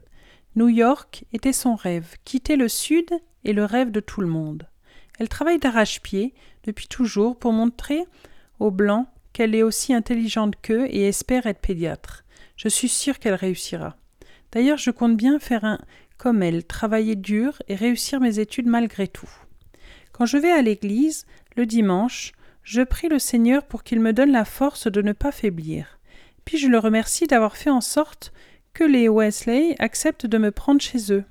New York était son rêve, quitter le Sud et le rêve de tout le monde. Elle travaille d'arrache-pied depuis toujours pour montrer aux Blancs qu'elle est aussi intelligente qu'eux et espère être pédiatre. Je suis sûre qu'elle réussira. D'ailleurs, je compte bien faire un comme elle, travailler dur et réussir mes études malgré tout. Quand je vais à l'église, le dimanche, je prie le Seigneur pour qu'il me donne la force de ne pas faiblir. Puis je le remercie d'avoir fait en sorte que les Wesley acceptent de me prendre chez eux.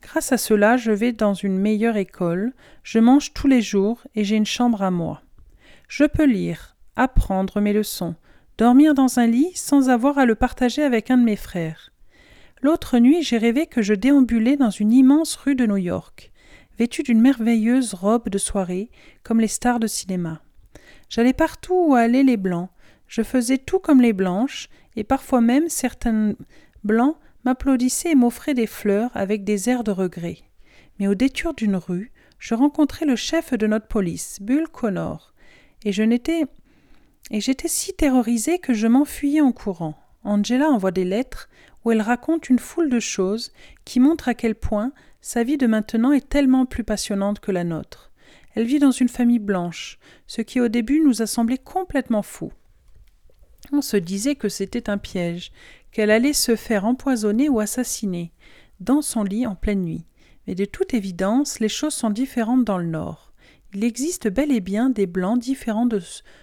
Grâce à cela, je vais dans une meilleure école, je mange tous les jours et j'ai une chambre à moi. Je peux lire, apprendre mes leçons, dormir dans un lit sans avoir à le partager avec un de mes frères. L'autre nuit, j'ai rêvé que je déambulais dans une immense rue de New York, vêtue d'une merveilleuse robe de soirée, comme les stars de cinéma. J'allais partout où allaient les blancs, je faisais tout comme les blanches, et parfois même certains blancs m'applaudissaient et m'offraient des fleurs avec des airs de regret. Mais au détour d'une rue, je rencontrai le chef de notre police, Bull Connor, et je n'étais et j'étais si terrorisée que je m'enfuyais en courant. Angela envoie des lettres où elle raconte une foule de choses qui montrent à quel point sa vie de maintenant est tellement plus passionnante que la nôtre. Elle vit dans une famille blanche, ce qui au début nous a semblé complètement fou. On se disait que c'était un piège, qu'elle allait se faire empoisonner ou assassiner, dans son lit en pleine nuit. Mais de toute évidence, les choses sont différentes dans le Nord. Il existe bel et bien des Blancs différents de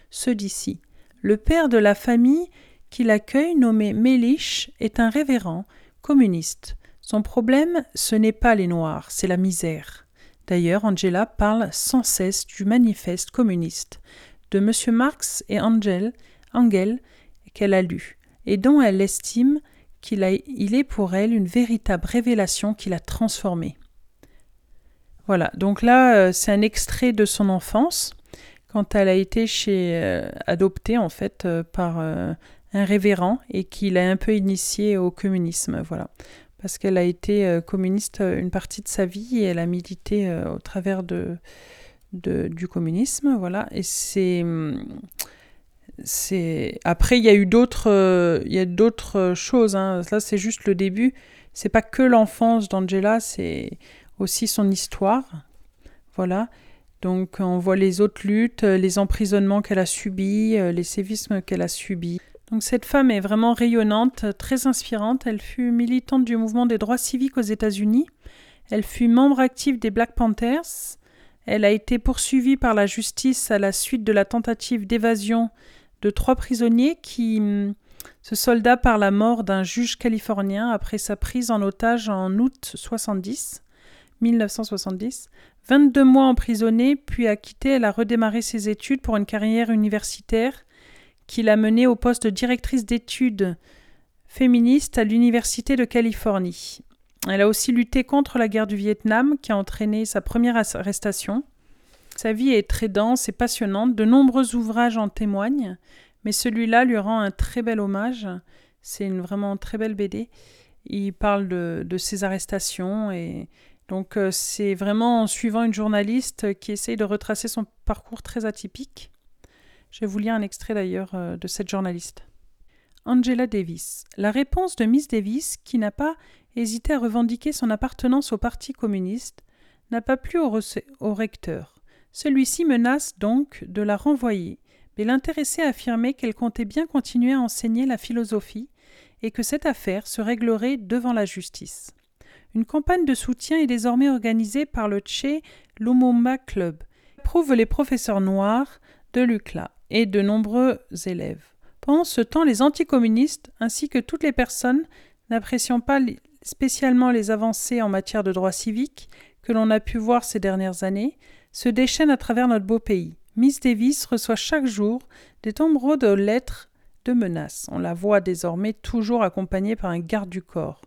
ceux d'ici. Le père de la famille qui l'accueille, nommé Mélich, est un révérend communiste. Son problème, ce n'est pas les Noirs, c'est la misère. D'ailleurs, Angela parle sans cesse du manifeste communiste, de M. Marx et Angel, Engel qu'elle a lu, et dont elle estime qu'il il est pour elle une véritable révélation qui l'a transformée. Voilà, donc là, euh, c'est un extrait de son enfance, quand elle a été chez, euh, adoptée en fait euh, par un révérend et qui l'a un peu initié au communisme, voilà. Parce qu'elle a été euh, communiste euh, une partie de sa vie et elle a milité euh, au travers de, du communisme, voilà. Et c'est c'est après il y a eu d'autres il y a d'autres choses hein. là c'est juste le début c'est pas que l'enfance d'Angela c'est aussi son histoire voilà donc on voit les autres luttes les emprisonnements qu'elle a subis les sévismes qu'elle a subis donc cette femme est vraiment rayonnante, très inspirante. Elle fut militante du mouvement des droits civiques aux États-Unis. Elle fut membre active des Black Panthers. Elle a été poursuivie par la justice à la suite de la tentative d'évasion de trois prisonniers qui hum, se solda par la mort d'un juge californien après sa prise en otage en août 70, 1970. 22 mois emprisonnée, puis acquittée, elle a redémarré ses études pour une carrière universitaire qui l'a menée au poste de directrice d'études féministes à l'Université de Californie. Elle a aussi lutté contre la guerre du Vietnam qui a entraîné sa première arrestation. Sa vie est très dense et passionnante, de nombreux ouvrages en témoignent, mais celui-là lui rend un très bel hommage. C'est une vraiment très belle BD. Il parle de, ses arrestations et donc euh, c'est vraiment en suivant une journaliste qui essaye de retracer son parcours très atypique. Je vous lire un extrait d'ailleurs euh, de cette journaliste. Angela Davis. La réponse de Miss Davis, qui n'a pas hésité à revendiquer son appartenance au Parti communiste, n'a pas plu au, recteur. Celui-ci menace donc de la renvoyer, mais l'intéressé a affirmé qu'elle comptait bien continuer à enseigner la philosophie et que cette affaire se réglerait devant la justice. Une campagne de soutien est désormais organisée par le Che Lumumba Club, prouve les professeurs noirs de l'UCLA et de nombreux élèves. Pendant ce temps, les anticommunistes, ainsi que toutes les personnes n'appréciant pas spécialement les avancées en matière de droits civiques que l'on a pu voir ces dernières années, se déchaînent à travers notre beau pays. Miss Davis reçoit chaque jour des tombereaux de lettres de menaces. On la voit désormais toujours accompagnée par un garde du corps.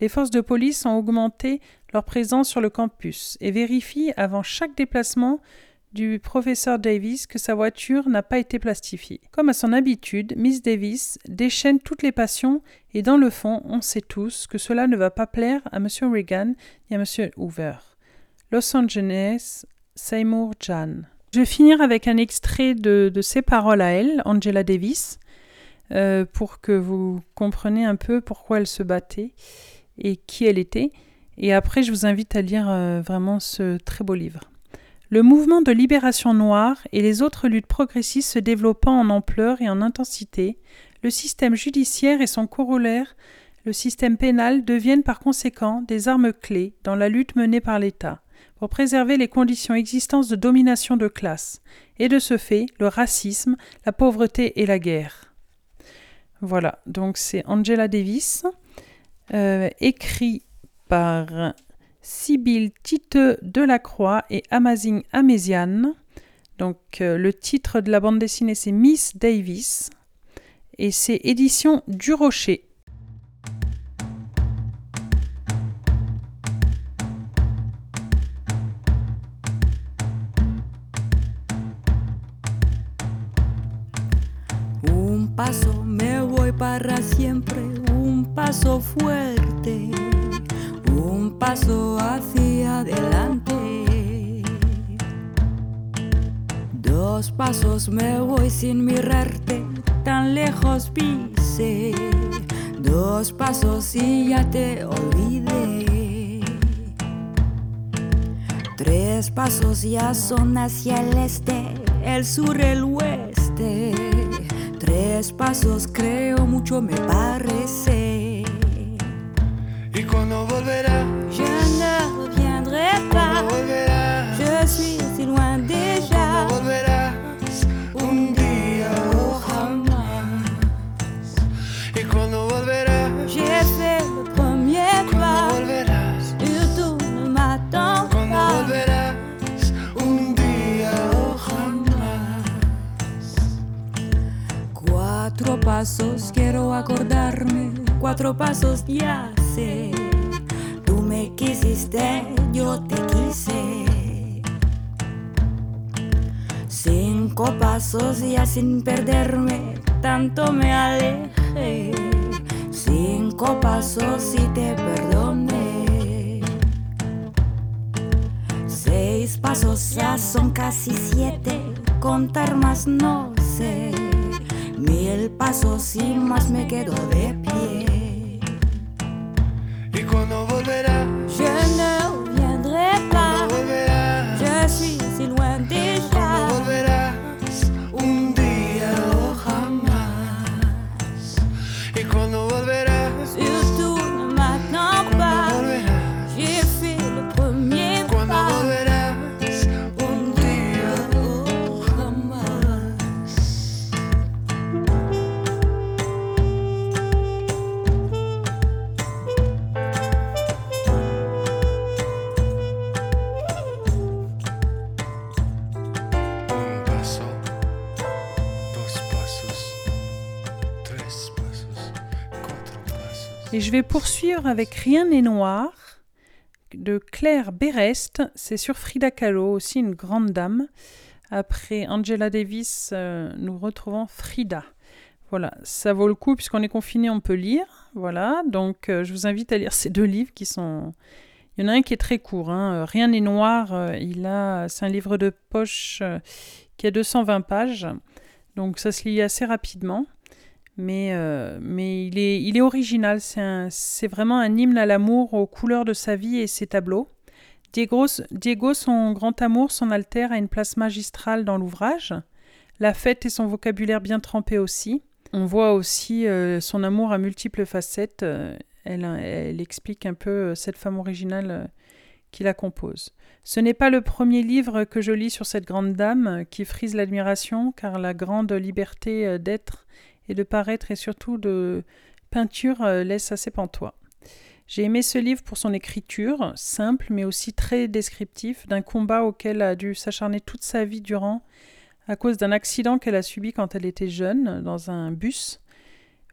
Les forces de police ont augmenté leur présence sur le campus et vérifient avant chaque déplacement du professeur Davis que sa voiture n'a pas été plastifiée. Comme à son habitude, Miss Davis déchaîne toutes les passions et dans le fond, on sait tous que cela ne va pas plaire à M. Reagan ni à M. Hoover. Los Angeles, Seymour Jan. Je vais finir avec un extrait de, ses paroles à elle, Angela Davis, euh, pour que vous compreniez un peu pourquoi elle se battait et qui elle était. Et après, je vous invite à lire euh, vraiment ce très beau livre. Le mouvement de libération noire et les autres luttes progressistes se développant en ampleur et en intensité, le système judiciaire et son corollaire, le système pénal, deviennent par conséquent des armes clés dans la lutte menée par l'État pour préserver les conditions existantes de domination de classe, et de ce fait le racisme, la pauvreté et la guerre. Voilà, donc c'est Angela Davis. Euh, écrit par Sibyl Titeux Delacroix et Amazing Améziane. Donc euh, le titre de la bande dessinée c'est Miss Davis et c'est édition du Rocher. Un paso me voy para siempre paso fuerte, un paso hacia adelante. Dos pasos me voy sin mirarte, tan lejos pise. Dos pasos y ya te olvidé. Tres pasos ya son hacia el este, el sur, el oeste. Tres pasos creo mucho me parece. Cuando volverá? Je suis si loin déjà. Un día o jamás. Y cuando volverás? J'ai fait le premier pas. Cuando volverás? Et tout ne m'attend Cuando pas. volverás? Un día o jamás. Cuatro pasos quiero acordarme. Cuatro pasos ya sé. Tú me quisiste, yo te quise. Cinco pasos ya sin perderme, tanto me alejé. Cinco pasos y te perdoné. Seis pasos ya son casi siete, contar más no sé. Mil pasos y más me quedo de vais poursuivre avec Rien n'est noir de Claire Berest. C'est sur Frida Kahlo, aussi une grande dame. Après Angela Davis, euh, nous retrouvons Frida. Voilà, ça vaut le coup puisqu'on est confiné, on peut lire. Voilà, donc euh, je vous invite à lire ces deux livres qui sont. Il y en a un qui est très court. Hein. Rien n'est noir. Euh, il a, c'est un livre de poche qui a 220 pages, donc ça se lit assez rapidement. Mais, mais il, est, il est original. C'est, vraiment un hymne à l'amour, aux couleurs de sa vie et ses tableaux. Diego, Diego, son grand amour, son altère a une place magistrale dans l'ouvrage. La fête et son vocabulaire bien trempé aussi. On voit aussi euh, son amour à multiples facettes. Euh, elle, explique un peu euh, cette femme originale qui la compose. Ce n'est pas le premier livre que je lis sur cette grande dame qui frise l'admiration, car la grande liberté d'être et de paraître et surtout de peinture laisse assez pantois. J'ai aimé ce livre pour son écriture, simple mais aussi très descriptif, d'un combat auquel a dû s'acharner toute sa vie durant à cause d'un accident qu'elle a subi quand elle était jeune dans un bus,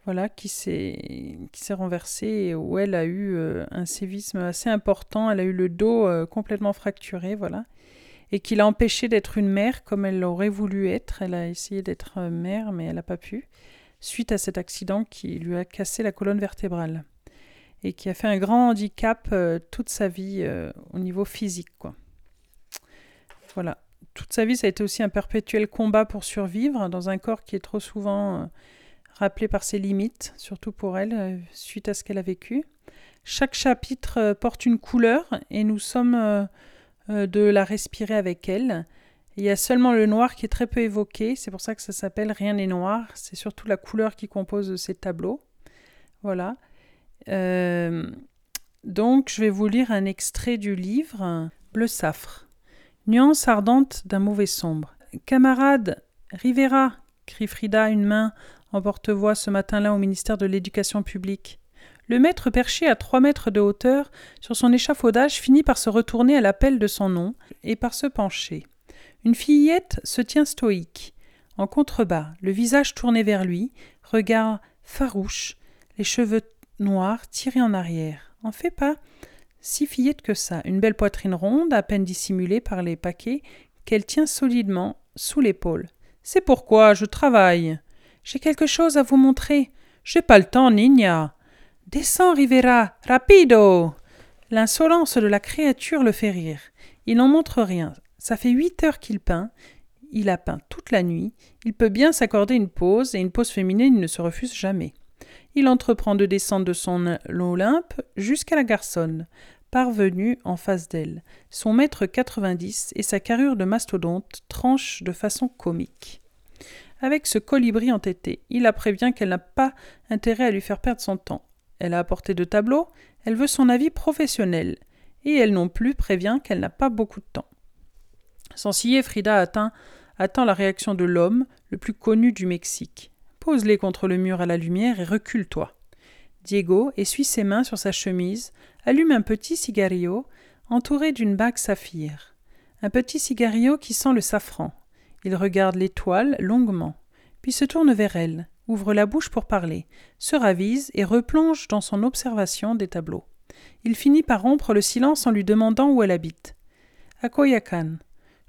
voilà, qui s'est renversé et où elle a eu euh, un sévisme assez important. Elle a eu le dos euh, complètement fracturé, voilà, et qui l'a empêchée d'être une mère comme elle aurait voulu être. Elle a essayé d'être euh, mère, mais elle n'a pas pu, suite à cet accident qui lui a cassé la colonne vertébrale et qui a fait un grand handicap toute sa vie au niveau physique, quoi. Voilà toute sa vie, ça a été aussi un perpétuel combat pour survivre dans un corps qui est trop souvent euh, rappelé par ses limites, surtout pour elle, euh, suite à ce qu'elle a vécu. Chaque chapitre euh, porte une couleur et nous sommes de la respirer avec elle. Il y a seulement le noir qui est très peu évoqué, c'est pour ça que ça s'appelle Rien n'est noir, c'est surtout la couleur qui compose ces tableaux. Voilà. donc je vais vous lire un extrait du livre Bleu Safre. Nuance ardente d'un mauvais sombre. Camarade, Rivera crie Frida, une main en porte-voix ce matin-là au ministère de l'Éducation publique. Le maître perché à trois mètres de hauteur sur son échafaudage finit par se retourner à l'appel de son nom et par se pencher. Une fillette se tient stoïque, en contrebas, le visage tourné vers lui, regard farouche, les cheveux noirs tirés en arrière. En fait pas si fillette que ça, une belle poitrine ronde, à peine dissimulée par les paquets, qu'elle tient solidement sous l'épaule. C'est pourquoi je travaille. J'ai quelque chose à vous montrer. J'ai pas le temps, Nina. Descends, Rivera, rapido. L'insolence de la créature le fait rire. Il n'en montre rien. Ça fait huit heures qu'il peint. Il a peint toute la nuit. Il peut bien s'accorder une pause, et une pause féminine ne se refuse jamais il entreprend de descendre de son Olympe jusqu'à la garçonne, parvenu en face d'elle. Son mètre 90 et sa carrure de mastodonte tranchent de façon comique. Avec ce colibri entêté, il la prévient qu'elle n'a pas intérêt à lui faire perdre son temps. Elle a apporté de tableaux, elle veut son avis professionnel, et elle non plus prévient qu'elle n'a pas beaucoup de temps. Sans scier, Frida atteint, attend la réaction de l'homme le plus connu du Mexique. Pose-les contre le mur à la lumière et recule-toi. Diego essuie ses mains sur sa chemise, allume un petit cigario entouré d'une bague saphir. Un petit cigario qui sent le safran. Il regarde l'étoile longuement, puis se tourne vers elle, ouvre la bouche pour parler, se ravise et replonge dans son observation des tableaux. Il finit par rompre le silence en lui demandant où elle habite. À Coyacan.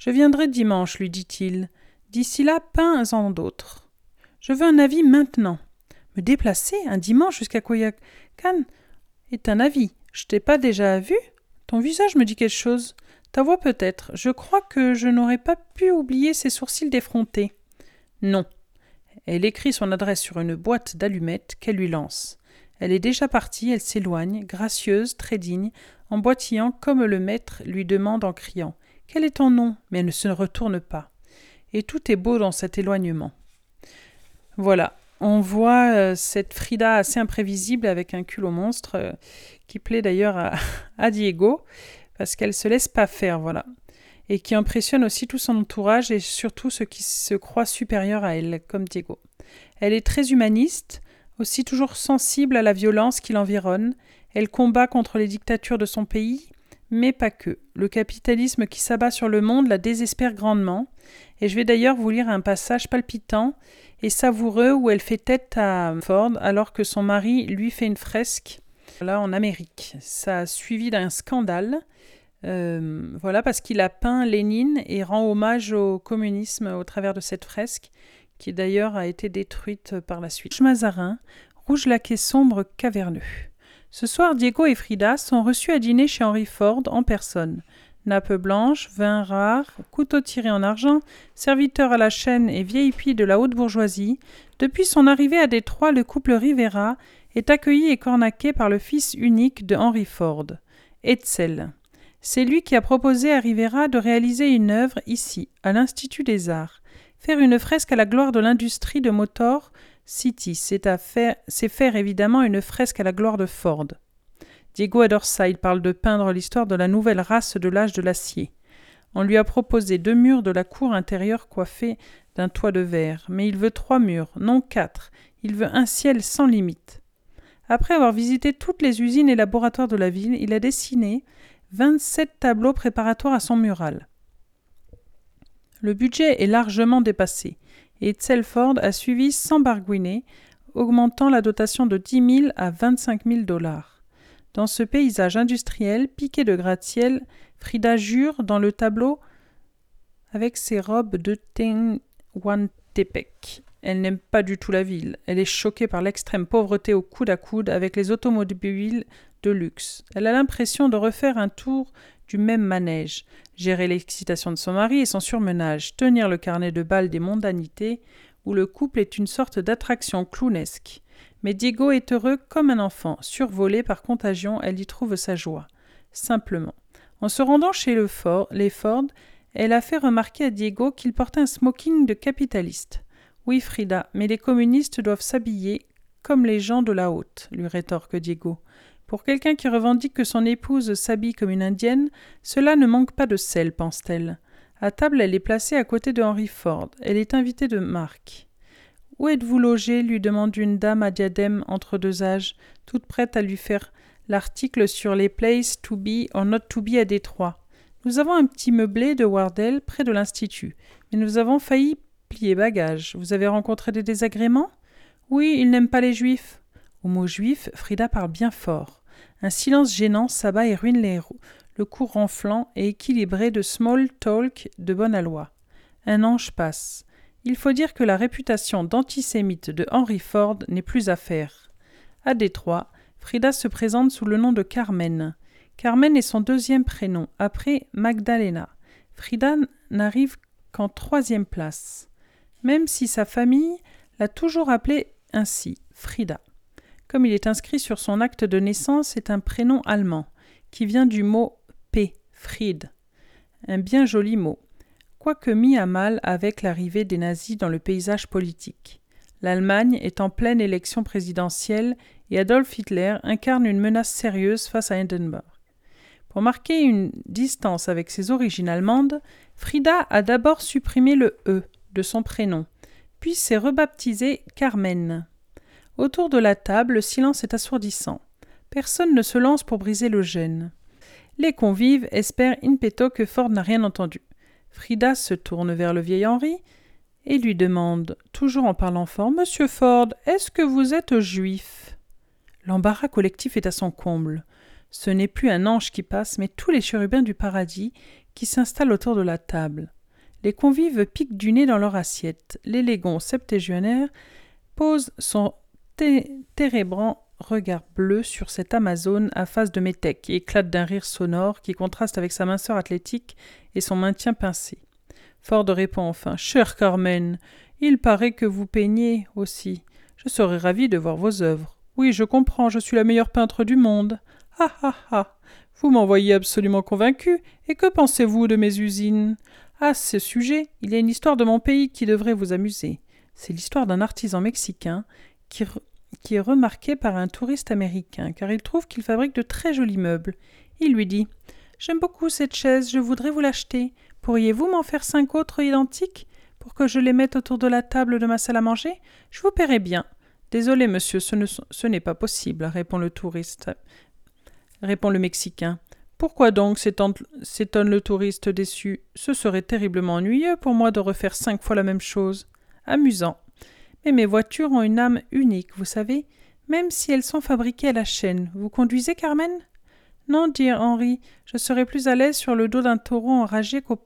Je viendrai dimanche, lui dit-il. D'ici là, peins-en d'autres. Je veux un avis maintenant. Me déplacer un dimanche jusqu'à Koyakan est un avis. Je t'ai pas déjà vu? Ton visage me dit quelque chose. Ta voix peut-être. Je crois que je n'aurais pas pu oublier ses sourcils défrontés. Non. Elle écrit son adresse sur une boîte d'allumettes qu'elle lui lance. Elle est déjà partie, elle s'éloigne, gracieuse, très digne, en boitillant comme le maître lui demande en criant. Quel est ton nom? Mais elle ne se retourne pas. Et tout est beau dans cet éloignement. Voilà, on voit euh, cette Frida assez imprévisible avec un culot monstre euh, qui plaît d'ailleurs à, Diego parce qu'elle se laisse pas faire, voilà. Et qui impressionne aussi tout son entourage et surtout ceux qui se croient supérieurs à elle, comme Diego. Elle est très humaniste, aussi toujours sensible à la violence qui l'environne. Elle combat contre les dictatures de son pays, mais pas que. Le capitalisme qui s'abat sur le monde la désespère grandement. Et je vais d'ailleurs vous lire un passage palpitant et savoureux où elle fait tête à Ford alors que son mari lui fait une fresque là en Amérique. Ça a suivi d'un scandale. Euh, voilà, parce qu'il a peint Lénine et rend hommage au communisme au travers de cette fresque, qui d'ailleurs a été détruite par la suite. Mazarin, rouge laqué sombre caverneux. Ce soir, Diego et Frida sont reçus à dîner chez Henry Ford en personne. Nappe blanche, vin rare, couteau tiré en argent, serviteur à la chaîne et VIP de la haute bourgeoisie, depuis son arrivée à Détroit, le couple Rivera est accueilli et cornaqué par le fils unique de Henry Ford, Etzel. C'est lui qui a proposé à Rivera de réaliser une œuvre ici, à l'Institut des Arts. Faire une fresque à la gloire de l'industrie de motor City, c'est faire, faire évidemment une fresque à la gloire de Ford. Diego adore ça, il parle de peindre l'histoire de la nouvelle race de l'âge de l'acier. On lui a proposé deux murs de la cour intérieure coiffés d'un toit de verre, mais il veut trois murs, non quatre. Il veut un ciel sans limite. Après avoir visité toutes les usines et laboratoires de la ville, il a dessiné 27 tableaux préparatoires à son mural. Le budget est largement dépassé, et Tselford a suivi sans barguiner, augmentant la dotation de 10 000 à 25 000 dollars. Dans ce paysage industriel piqué de gratte-ciel, Frida jure dans le tableau avec ses robes de Tepec. Elle n'aime pas du tout la ville. Elle est choquée par l'extrême pauvreté au coude à coude avec les automobiles de luxe. Elle a l'impression de refaire un tour du même manège, gérer l'excitation de son mari et son surmenage, tenir le carnet de balles des mondanités, où le couple est une sorte d'attraction clownesque. Mais Diego est heureux comme un enfant. Survolé par contagion, elle y trouve sa joie. Simplement. En se rendant chez le Ford, les Ford, elle a fait remarquer à Diego qu'il portait un smoking de capitaliste. Oui, Frida, mais les communistes doivent s'habiller comme les gens de la haute, lui rétorque Diego. Pour quelqu'un qui revendique que son épouse s'habille comme une indienne, cela ne manque pas de sel, pense-t-elle. À table, elle est placée à côté de Henry Ford. Elle est invitée de Mark. Où êtes-vous logé lui demande une dame à diadème entre deux âges, toute prête à lui faire l'article sur les places to be or not to be à Détroit. Nous avons un petit meublé de Wardell près de l'Institut, mais nous avons failli plier bagage. Vous avez rencontré des désagréments? Oui, il n'aime pas les juifs. Au mot juif, Frida parle bien fort. Un silence gênant s'abat et ruine les le cours renflant et équilibré de small talk de bonne aloi. Un ange passe. Il faut dire que la réputation d'antisémite de Henry Ford n'est plus à faire. À Détroit, Frida se présente sous le nom de Carmen. Carmen est son deuxième prénom, après Magdalena. Frida n'arrive qu'en troisième place, même si sa famille l'a toujours appelée ainsi, Frida. Comme il est inscrit sur son acte de naissance, c'est un prénom allemand, qui vient du mot P, Fried, un bien joli mot, quoique mis à mal avec l'arrivée des nazis dans le paysage politique. L'Allemagne est en pleine élection présidentielle et Adolf Hitler incarne une menace sérieuse face à Hindenburg. Pour marquer une distance avec ses origines allemandes, Frida a d'abord supprimé le E de son prénom, puis s'est rebaptisée Carmen. Autour de la table, le silence est assourdissant. Personne ne se lance pour briser le gêne. Les convives espèrent in petto que Ford n'a rien entendu. Frida se tourne vers le vieil Henri et lui demande, toujours en parlant fort Monsieur Ford, est-ce que vous êtes juif? L'embarras collectif est à son comble. Ce n'est plus un ange qui passe, mais tous les chérubins du paradis qui s'installent autour de la table. Les convives piquent du nez dans leur assiette. L'élégant septégionnaire pose son térébrant regard bleu sur cette Amazone à face de métèque et éclate d'un rire sonore qui contraste avec sa minceur athlétique et son maintien pincé. Ford répond enfin Cher Carmen, il paraît que vous peignez aussi. Je serais ravi de voir vos œuvres. Oui, je comprends, je suis la meilleure peintre du monde. Ah ah ah Vous m'envoyez absolument convaincu. Et que pensez-vous de mes usines? À ce sujet, il y a une histoire de mon pays qui devrait vous amuser. C'est l'histoire d'un artisan mexicain qui, est remarqué par un touriste américain, car il trouve qu'il fabrique de très jolis meubles. Il lui dit J'aime beaucoup cette chaise, je voudrais vous l'acheter. Pourriez-vous m'en faire cinq autres identiques pour que je les mette autour de la table de ma salle à manger? Je vous paierai bien. Désolé, monsieur, ce, n'est pas possible, répond le touriste. Répond le Mexicain. Pourquoi donc s'étonne le touriste déçu? Ce serait terriblement ennuyeux pour moi de refaire cinq fois la même chose. Amusant. Mais mes voitures ont une âme unique, vous savez. même si elles sont fabriquées à la chaîne. Vous conduisez, Carmen? Non, dit Henri, je serai plus à l'aise sur le dos d'un taureau enragé qu'au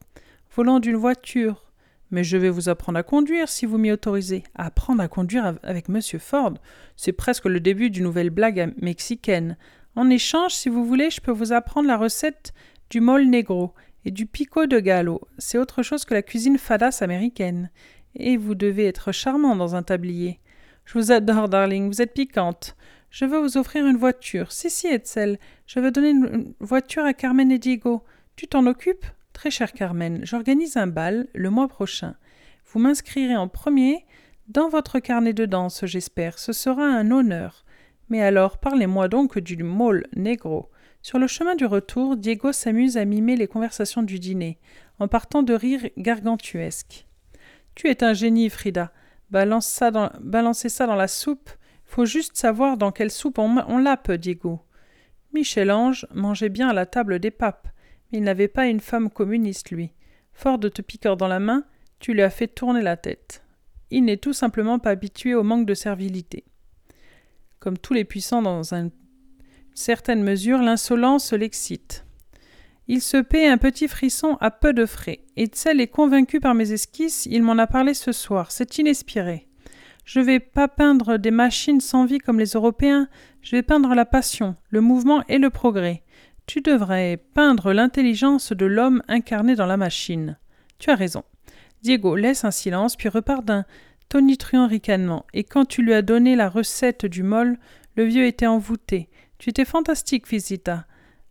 volant d'une voiture. Mais je vais vous apprendre à conduire si vous m'y autorisez. Apprendre à conduire avec Monsieur Ford, c'est presque le début d'une nouvelle blague mexicaine. En échange, si vous voulez, je peux vous apprendre la recette du mol negro et du pico de gallo. C'est autre chose que la cuisine fadas américaine. Et vous devez être charmant dans un tablier. Je vous adore, darling, vous êtes piquante. Je veux vous offrir une voiture. Si, si, Etzel, je veux donner une voiture à Carmen et Diego. Tu t'en occupes? Très cher Carmen, j'organise un bal le mois prochain. Vous m'inscrirez en premier dans votre carnet de danse, j'espère. Ce sera un honneur. Mais alors, parlez-moi donc du môle négro. Sur le chemin du retour, Diego s'amuse à mimer les conversations du dîner, en partant de rires gargantuesques. Tu es un génie, Frida. Balance ça dans, balancez ça dans la soupe. Faut juste savoir dans quelle soupe on, on Diego. Michel-Ange mangeait bien à la table des papes, mais il n'avait pas une femme communiste, lui. Fort de te piqueur dans la main, tu lui as fait tourner la tête. Il n'est tout simplement pas habitué au manque de servilité. Comme tous les puissants dans une certaine mesure, l'insolence l'excite. Il se paie un petit frisson à peu de frais. Etzel est convaincu par mes esquisses, il m'en a parlé ce soir. C'est inespéré. Je vais pas peindre des machines sans vie comme les Européens, je vais peindre la passion, le mouvement et le progrès. Tu devrais peindre l'intelligence de l'homme incarné dans la machine. Tu as raison. Diego laisse un silence, puis repart d'un tonitruant ricanement, et quand tu lui as donné la recette du mol, le vieux était envoûté. Tu étais fantastique, Visita.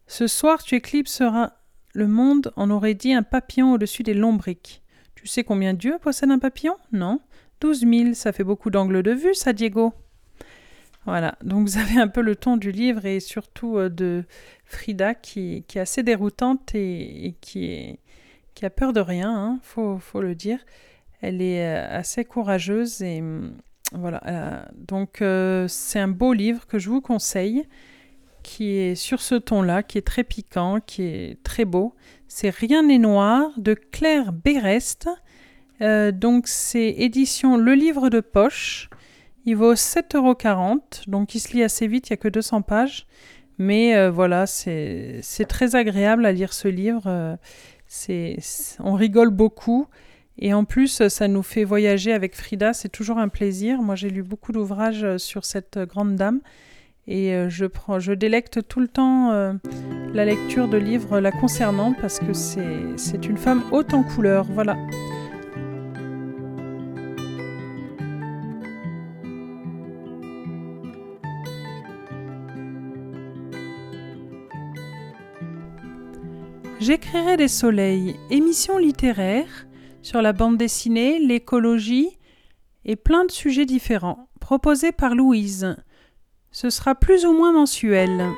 Ce soir, tu éclipseras le monde, on aurait dit un papillon au-dessus des lombriques. Tu sais combien Dieu possède un papillon? Non Douze mille, ça fait beaucoup d'angles de vue, ça, Diego. Voilà, donc vous avez un peu le ton du livre et surtout euh, de Frida qui, est assez déroutante et, qui, a peur de rien, hein, faut, le dire. Elle est euh, assez courageuse et mm, voilà. Euh, donc c'est un beau livre que je vous conseille qui est sur ce ton-là, qui est très piquant, qui est très beau. C'est Rien n'est noir de Claire Bérest. donc c'est édition Le Livre de Poche. Il vaut 7,40€, donc il se lit assez vite, il n'y a que 200 pages. Mais euh, voilà, c'est très agréable à lire ce livre. Euh, on rigole beaucoup. Et en plus, ça nous fait voyager avec Frida, c'est toujours un plaisir. Moi, j'ai lu beaucoup d'ouvrages euh, sur cette grande dame. Et je, prends, je délecte tout le temps la lecture de livres la concernant parce que c'est une femme haute en couleur. Voilà. J'écrirai des soleils, émissions littéraires sur la bande dessinée, l'écologie et plein de sujets différents, proposés par Louise. Ce sera plus ou moins mensuel.